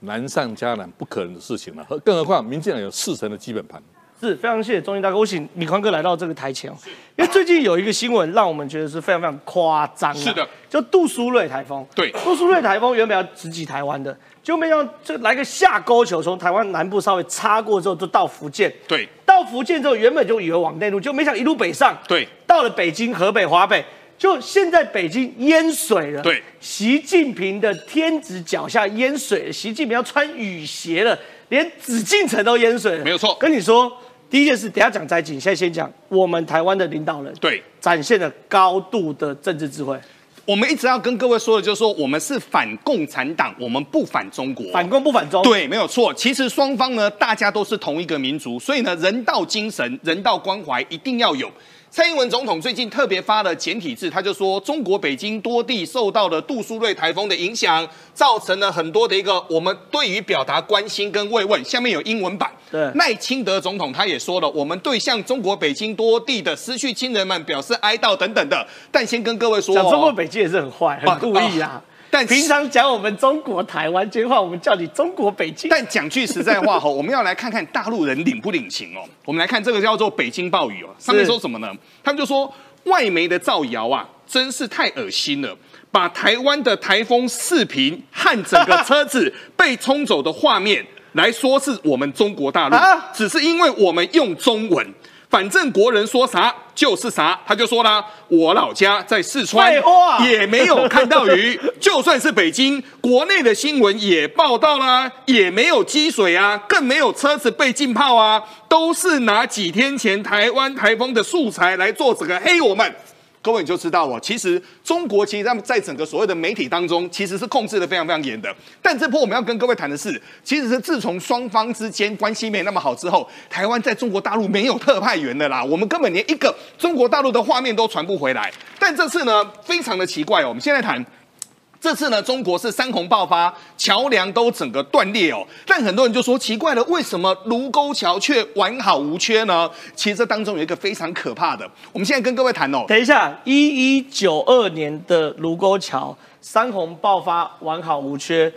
难上加难，不可能的事情了。更何况民进党有四成的基本盘。是非常谢谢中英大哥，我请米宽哥来到这个台前，因为最近有一个新闻让我们觉得是非常非常夸张。是的，就杜苏芮台风。对，杜苏芮台风原本要直击台湾的。就没想到这来个下勾球，从台湾南部稍微擦过之后，就到福建。对，到福建之后，原本就以为往内陆，就没想一路北上。对，到了北京、河北、华北，就现在北京淹水了。对，习近平的天子脚下淹水了，习近平要穿雨鞋了，连紫禁城都淹水了。没有错，跟你说，第一件事，等下讲灾情，现在先讲我们台湾的领导人，对，展现了高度的政治智慧。我们一直要跟各位说的，就是说我们是反共产党，我们不反中国，反共不反中。对，没有错。其实双方呢，大家都是同一个民族，所以呢，人道精神、人道关怀一定要有。蔡英文总统最近特别发了简体字，他就说中国北京多地受到了杜苏芮台风的影响，造成了很多的一个我们对于表达关心跟慰问。下面有英文版。对，赖清德总统他也说了，我们对向中国北京多地的失去亲人们表示哀悼等等的。但先跟各位说，讲中国北京也是很坏，很故意啊。但平常讲我们中国台湾，今天话我们叫你中国北京。但讲句实在话哈，我们要来看看大陆人领不领情哦。我们来看这个叫做北京暴雨哦，上面说什么呢？他们就说外媒的造谣啊，真是太恶心了，把台湾的台风视频和整个车子被冲走的画面来说是我们中国大陆，只是因为我们用中文。反正国人说啥就是啥，他就说啦，我老家在四川，也没有看到鱼。就算是北京，国内的新闻也报道啦，也没有积水啊，更没有车子被浸泡啊，都是拿几天前台湾台风的素材来做这个黑我们。各位你就知道哦，其实中国其实他们在整个所谓的媒体当中，其实是控制的非常非常严的。但这波我们要跟各位谈的是，其实是自从双方之间关系没那么好之后，台湾在中国大陆没有特派员的啦，我们根本连一个中国大陆的画面都传不回来。但这次呢，非常的奇怪哦，我们现在谈。这次呢，中国是山洪爆发，桥梁都整个断裂哦。但很多人就说奇怪了，为什么卢沟桥却完好无缺呢？其实这当中有一个非常可怕的。我们现在跟各位谈哦。等一下，一一九二年的卢沟桥山洪爆发完好无缺，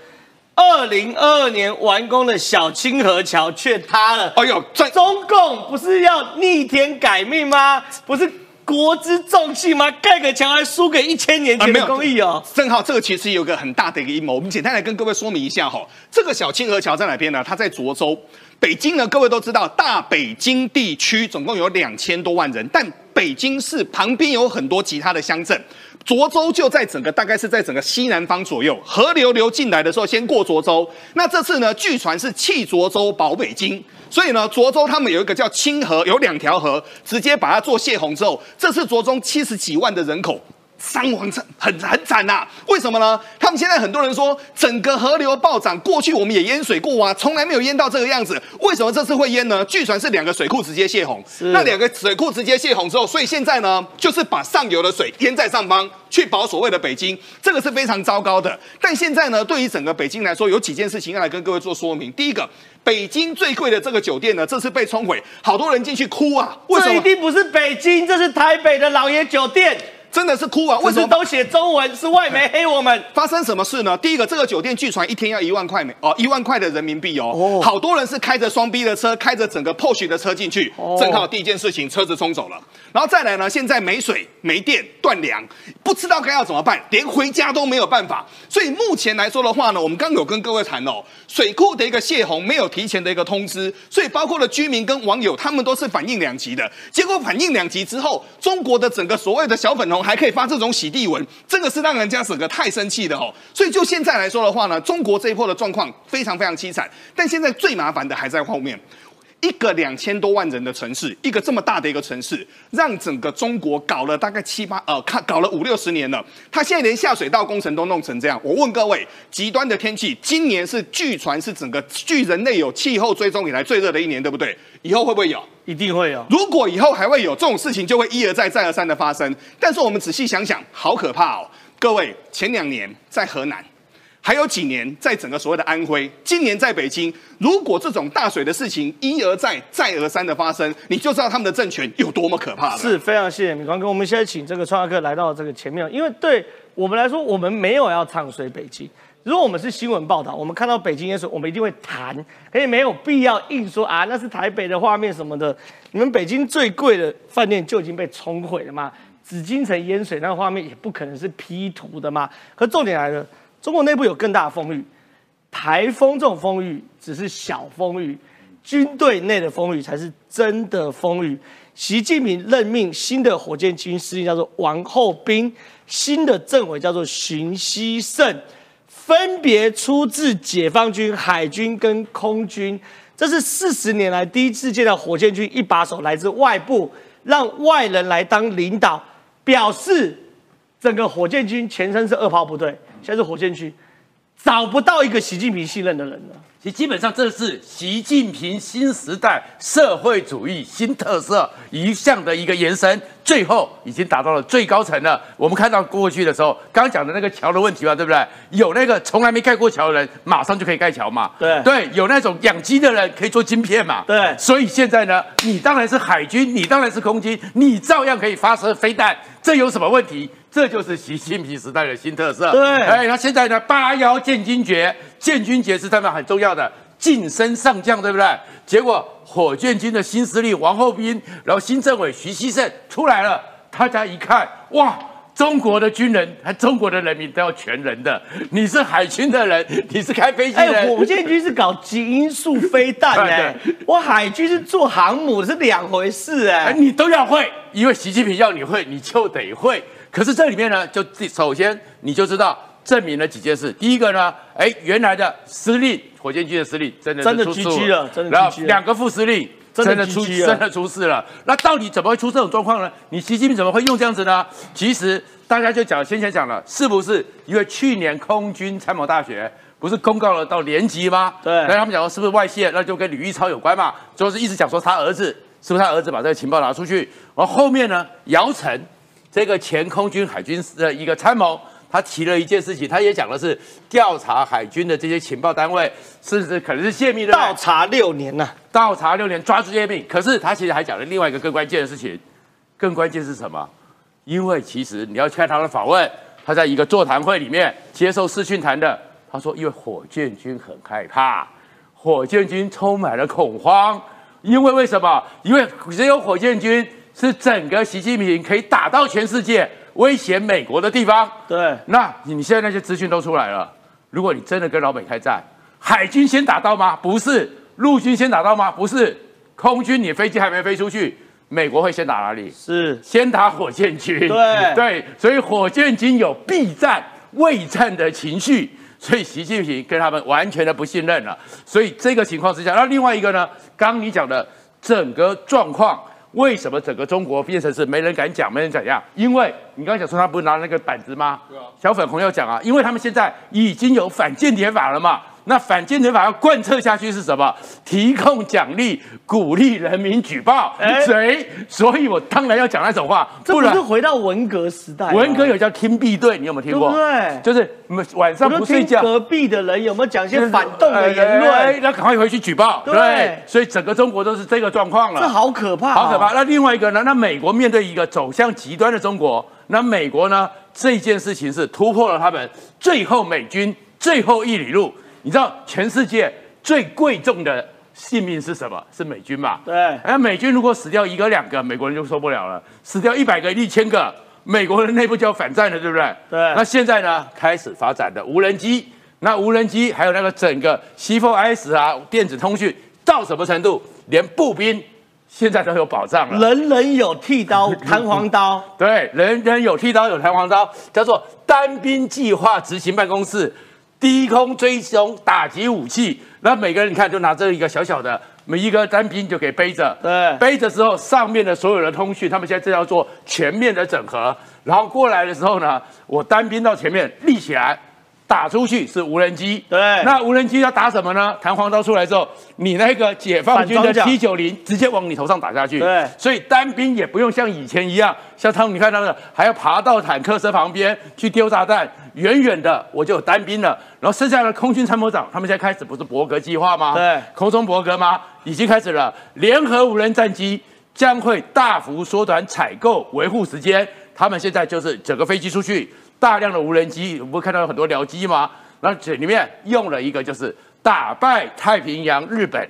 二零二二年完工的小清河桥却塌了。哎呦，中共不是要逆天改命吗？不是。国之重器吗？盖个墙还输给一千年前的工艺哦。正好这个其实有个很大的一个阴谋，我们简单来跟各位说明一下哈。这个小清河桥在哪边呢？它在涿州。北京呢，各位都知道，大北京地区总共有两千多万人，但北京市旁边有很多其他的乡镇，涿州就在整个大概是在整个西南方左右，河流流进来的时候先过涿州。那这次呢，据传是弃涿州保北京，所以呢，涿州他们有一个叫清河，有两条河，直接把它做泄洪之后，这次涿州七十几万的人口。伤亡惨很很惨呐、为什么呢？他们现在很多人说整个河流暴涨，过去我们也淹水过啊，从来没有淹到这个样子。为什么这次会淹呢？据传是两个水库直接泄洪，那两个水库直接泄洪之后，所以现在呢，就是把上游的水淹在上方，去保所谓的北京，这个是非常糟糕的。但现在呢，对于整个北京来说，有几件事情要来跟各位做说明。第一个，北京最贵的这个酒店呢，这次被冲毁，好多人进去哭啊，为什这一？定不是北京，这是台北的老爷酒店，真的是哭啊！为什么？都写中文，是外媒黑我们。发生什么事呢？第一个，这个酒店据传一天要一万块美哦，一万块的人民币哦。好多人是开着双 B 的车，开着整个 Porsche 的车进去，正好第一件事情车子冲走了。然后再来呢，现在没水、没电、断粮，不知道该要怎么办，连回家都没有办法。所以目前来说的话呢，我们刚刚有跟各位谈哦，水库的一个泄洪没有提前的一个通知，所以包括了居民跟网友，他们都是反应两极的。结果反应两极之后，中国的整个所谓的小粉红还可以发这种洗地文，这个是让人家整个太生气的哦。所以就现在来说的话呢，中国这一波的状况非常非常凄惨，但现在最麻烦的还在后面。一个两千多万人的城市，一个这么大的一个城市，让整个中国搞了大概七八呃，看搞了五六十年了。他现在连下水道工程都弄成这样。我问各位，极端的天气，今年是据传是整个据人类有气候追踪以来最热的一年，对不对？以后会不会有？一定会有。如果以后还会有这种事情，就会一而再、再而三的发生。但是我们仔细想想，好可怕哦！各位，前两年在河南，还有几年在整个所谓的安徽，今年在北京，如果这种大水的事情一而再、再而三的发生，你就知道他们的政权有多么可怕了。是非常谢谢米光哥，我们现在请这个创客来到这个前面，因为对我们来说，我们没有要唱衰北京。如果我们是新闻报道，我们看到北京淹水，我们一定会谈，可以没有必要硬说啊，那是台北的画面什么的。你们北京最贵的饭店就已经被冲毁了嘛？紫禁城淹水那个画面也不可能是 P 图的嘛？可重点来了，中国内部有更大的风雨，台风这种风雨只是小风雨，军队内的风雨才是真的风雨。习近平任命新的火箭军司令叫做王厚斌，新的政委叫做荀希胜，分别出自解放军、海军跟空军。这是四十年来第一次见到火箭军一把手来自外部，让外人来当领导，表示整个火箭军前身是二炮部队，现在是火箭区，找不到一个习近平信任的人了。其实基本上这是习近平新时代社会主义新特色一项的一个延伸，最后已经达到了最高层了。我们看到过去的时候，刚刚讲的那个桥的问题嘛，对不对？有那个从来没盖过桥的人，马上就可以盖桥嘛。对对，有那种养鸡的人可以做晶片嘛。对所以现在呢，你当然是海军，你当然是空军，你照样可以发射飞弹，这有什么问题？这就是习近平时代的新特色。对哎，那现在呢，八幺建军节，建军节是他们很重要的晋升上将，对不对？结果火箭军的新司令王厚斌，然后新政委徐锡胜出来了，大家一看，哇！中国的军人，还中国的人民都要全人的。你是海军的人，你是开飞机的哎，火箭军是搞基因素飞弹 哎、我海军是做航母是两回事哎、哎，你都要会，因为习近平要你会，你就得会。可是这里面呢，就首先你就知道证明了几件事。第一个呢，哎，原来的司令，火箭军的司令真的真的出事了真的然后两个副司令。真的真的出真的出事了，那到底怎么会出这种状况呢？你习近平怎么会用这样子呢？其实大家就讲，先前讲了，是不是因为去年空军参谋大学不是公告了到连级吗？对那他们讲说是不是外泄，那就跟吕玉超有关嘛，就是一直讲说他儿子是不是他儿子把这个情报拿出去，然后后面呢，姚晨这个前空军海军的一个参谋，他提了一件事情，他也讲的是调查海军的这些情报单位，甚至可能是泄密的倒查六年呐、倒查六年，抓住泄密。可是他其实还讲了另外一个更关键的事情，更关键是什么？因为其实你要看他的访问，他在一个座谈会里面接受视讯谈的，他说因为火箭军很害怕，火箭军充满了恐慌，因为为什么？因为只有火箭军是整个习近平可以打到全世界、威胁美国的地方。对，那你现在那些资讯都出来了，如果你真的跟老美开战，海军先打到吗？不是，陆军先打到吗？不是，空军你飞机还没飞出去，美国会先打哪里？是先打火箭军。对对，所以火箭军有避战、畏战的情绪，所以习近平跟他们完全的不信任了。所以这个情况之下，那另外一个呢，刚刚你讲的整个状况。为什么整个中国变成是没人敢讲，没人怎样？因为你刚刚讲说他不是拿那个板子吗？对啊。小粉红要讲啊，因为他们现在已经有反间谍法了嘛。那反间谍法要贯彻下去是什么？提供奖励，鼓励人民举报。哎谁？所以我当然要讲那种话，不不然是回到文革时代？文革有叫听闭队，你有没有听过？不对？就是晚上不睡觉。隔壁的人有没有讲一些反动的言哎论，那赶快回去举报。对所以整个中国都是这个状况了。这好可怕，好可怕。。那另外一个呢？那美国面对一个走向极端的中国，那美国呢？这件事情是突破了他们最后美军最后一里路。你知道全世界最贵重的性命是什么？是美军嘛？对哎，美军如果死掉一个两个，美国人就受不了了；死掉一百个、一千个，美国人内部就要反战了，对不对？对那现在呢？开始发展的无人机，那无人机还有那个整个 C4S 啊，电子通讯到什么程度？连步兵现在都有保障了。人人有剃刀、弹簧刀，对，人人有剃刀，有弹簧刀，叫做单兵计划执行办公室，低空追踪打击武器。那每个人你看就拿着一个小小的，每一个单兵就可以背着。对背着之后，上面的所有的通讯，他们现在正要做全面的整合。然后过来的时候呢，我单兵到前面立起来。打出去是无人机，对那无人机要打什么呢？弹簧刀出来之后，你那个解放军的反装甲 T 九零直接往你头上打下去。对所以单兵也不用像以前一样，像他们你看他们还要爬到坦克车旁边去丢炸弹，远远的我就有单兵了。然后剩下的空军参谋长，他们现在开始不是伯格计划吗？对空中伯格吗？已经开始了，联合无人战机将会大幅缩短采购维护时间。他们现在就是整个飞机出去，大量的无人机，我们看到有很多僚机吗？然后这里面用了一个就是打败太平洋日本，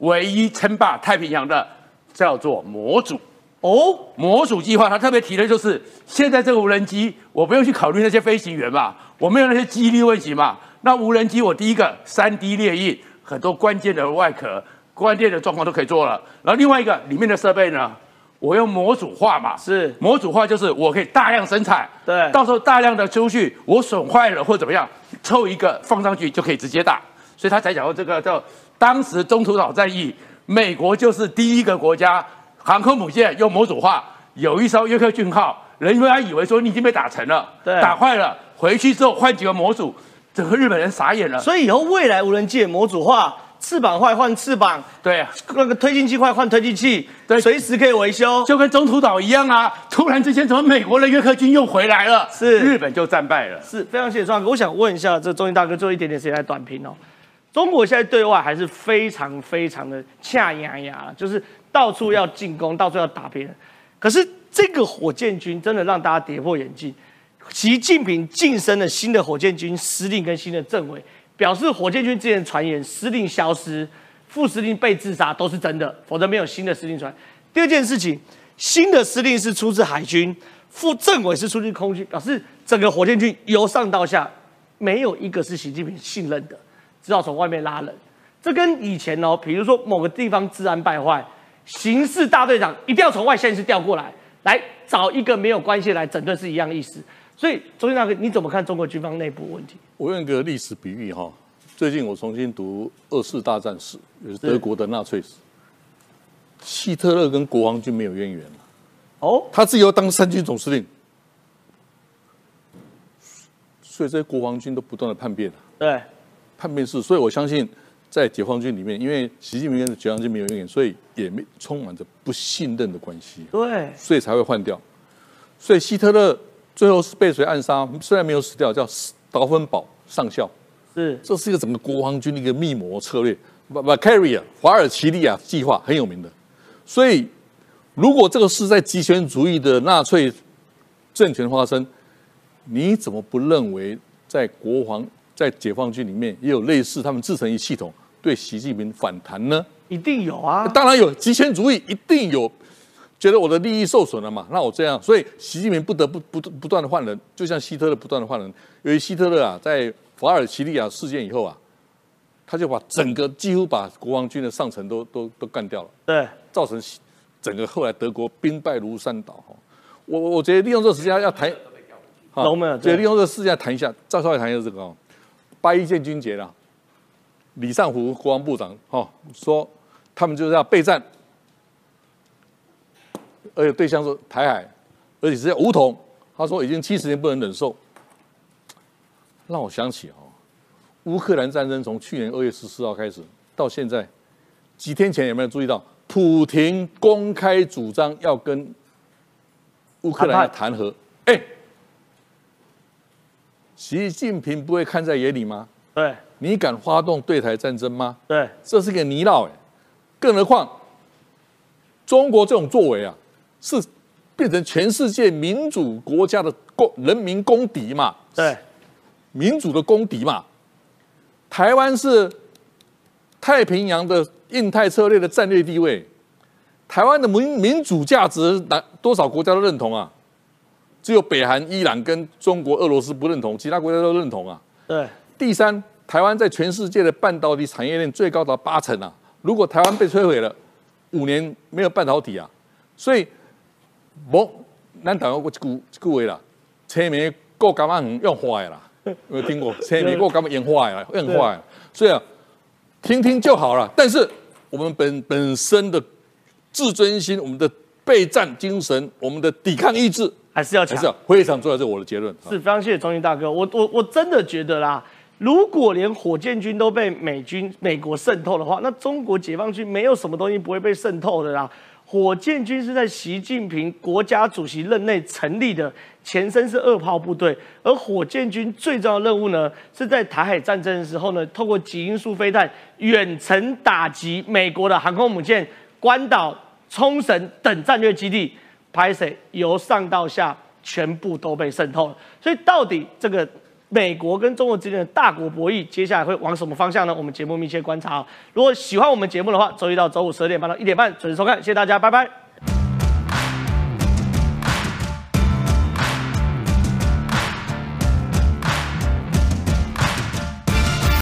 唯一称霸太平洋的叫做模组。哦，模组计划，它特别提的就是现在这个无人机，我不用去考虑那些飞行员嘛，我没有那些机力问题嘛。那无人机，我第一个三 D 列印，很多关键的外壳、关键的状况都可以做了。然后另外一个里面的设备呢，我用模组化嘛，是模组化就是我可以大量生产，对到时候大量的出去，我损坏了或怎么样，凑一个放上去就可以直接打。所以他才讲到这个叫当时中途岛战役，美国就是第一个国家航空母舰用模组化，有一艘约克郡号，人们还以为说你已经被打沉了，对打坏了，回去之后换几个模组，整个日本人傻眼了。所以以后未来无人机的模组化，翅膀坏换翅膀，对啊，那个推进器坏换推进器，对随时可以维修。就跟中途岛一样啊，突然之间怎么美国的约克军又回来了？是日本就战败了。是非常谢谢庄哥。我想问一下，这中信大哥最后一点点时间来短评哦。中国现在对外还是非常非常的恰牙牙，就是到处要进攻，到处要打别人。可是这个火箭军真的让大家跌破眼镜。习近平晋升了新的火箭军司令跟新的政委，表示火箭军之前传言司令消失、副司令被自杀都是真的，否则没有新的司令传。第二件事情，新的司令是出自海军，副政委是出自空军，表示整个火箭军由上到下没有一个是习近平信任的，只好从外面拉人。这跟以前哦，比如说某个地方治安败坏，刑事大队长一定要从外县市调过来，来找一个没有关系来整顿是一样意思。所以，周先大哥，你怎么看中国军方内部问题？我用一个历史比喻哈，最近我重新读二次大战史，也是德国的纳粹史。希特勒跟国王军没有渊源。哦，他自己要当三军总司令，所以这些国王军都不断的叛变对，叛变是，所以我相信在解放军里面，因为习近平跟解放军没有渊源，所以也没充满着不信任的关系，对，所以才会换掉。所以希特勒最后是被谁暗杀？虽然没有死掉，叫达芬堡上校。是，这是一个整个国防军的一个密谋策略 v a c a r i a 华尔奇利亚计划很有名的。所以，如果这个是在极权主义的纳粹政权发生，你怎么不认为在国防在解放军里面也有类似他们自成一系统对习近平反弹呢？一定有啊。当然有，极权主义一定有，觉得我的利益受损了嘛，那我这样，所以习近平不得不不不断的换人，就像希特勒不断的换人。由于希特勒啊，在法尔奇利亚事件以后啊，他就把整个几乎把国王军的上层都都都干掉了，对，造成整个后来德国兵败如山倒哈。我我觉得利用这个时间要谈，好龙门对对，利用这个时间谈一下，再稍微谈一下这个哦，八一建军节了，李尚福国防部长哦说他们就是要备战，而且对象是台海，而且是要武统，他说已经七十年不能忍受，让我想起哦，乌克兰战争从去年二月十四号开始到现在，几天前有没有注意到，普廷公开主张要跟乌克兰谈和？哎，习近平不会看在眼里吗？对你敢发动对台战争吗？对，这是个泥淖哎，更何况中国这种作为啊，是变成全世界民主国家的公人民公敌嘛，对民主的公敌嘛。台湾是太平洋的印太策略的战略地位，台湾的民民主价值，哪多少国家都认同啊？只有北韩、伊朗跟中国、俄罗斯不认同，其他国家都认同啊。对第三，台湾在全世界的半导体产业链最高达八成啊！如果台湾被摧毁了，五年没有半导体啊，所以，无咱台湾有一句一句话啦，车眉够干嘛用花的啦，有没有听过？车眉够干嘛烟花呀？烟花呀！所以啊，听听就好了。但是我们本本身的自尊心、我们的备战精神、我们的抵抗意志，还是要强还是。要非常重要。这是我的结论。是非常谢谢中信大哥，我我我真的觉得啦，如果连火箭军都被美军美国渗透的话，那中国解放军没有什么东西不会被渗透的啦。火箭军是在习近平国家主席任内成立的，前身是二炮部队，而火箭军最重要的任务呢，是在台海战争的时候呢，透过极音速飞弹远程打击美国的航空母舰、关岛、冲绳等战略基地，拍谁由上到下全部都被渗透了。所以到底这个美国跟中国之间的大国博弈，接下来会往什么方向呢？我们节目密切观察。如果喜欢我们节目的话，周一到周五十二点半到一点半准时收看，谢谢大家，拜拜。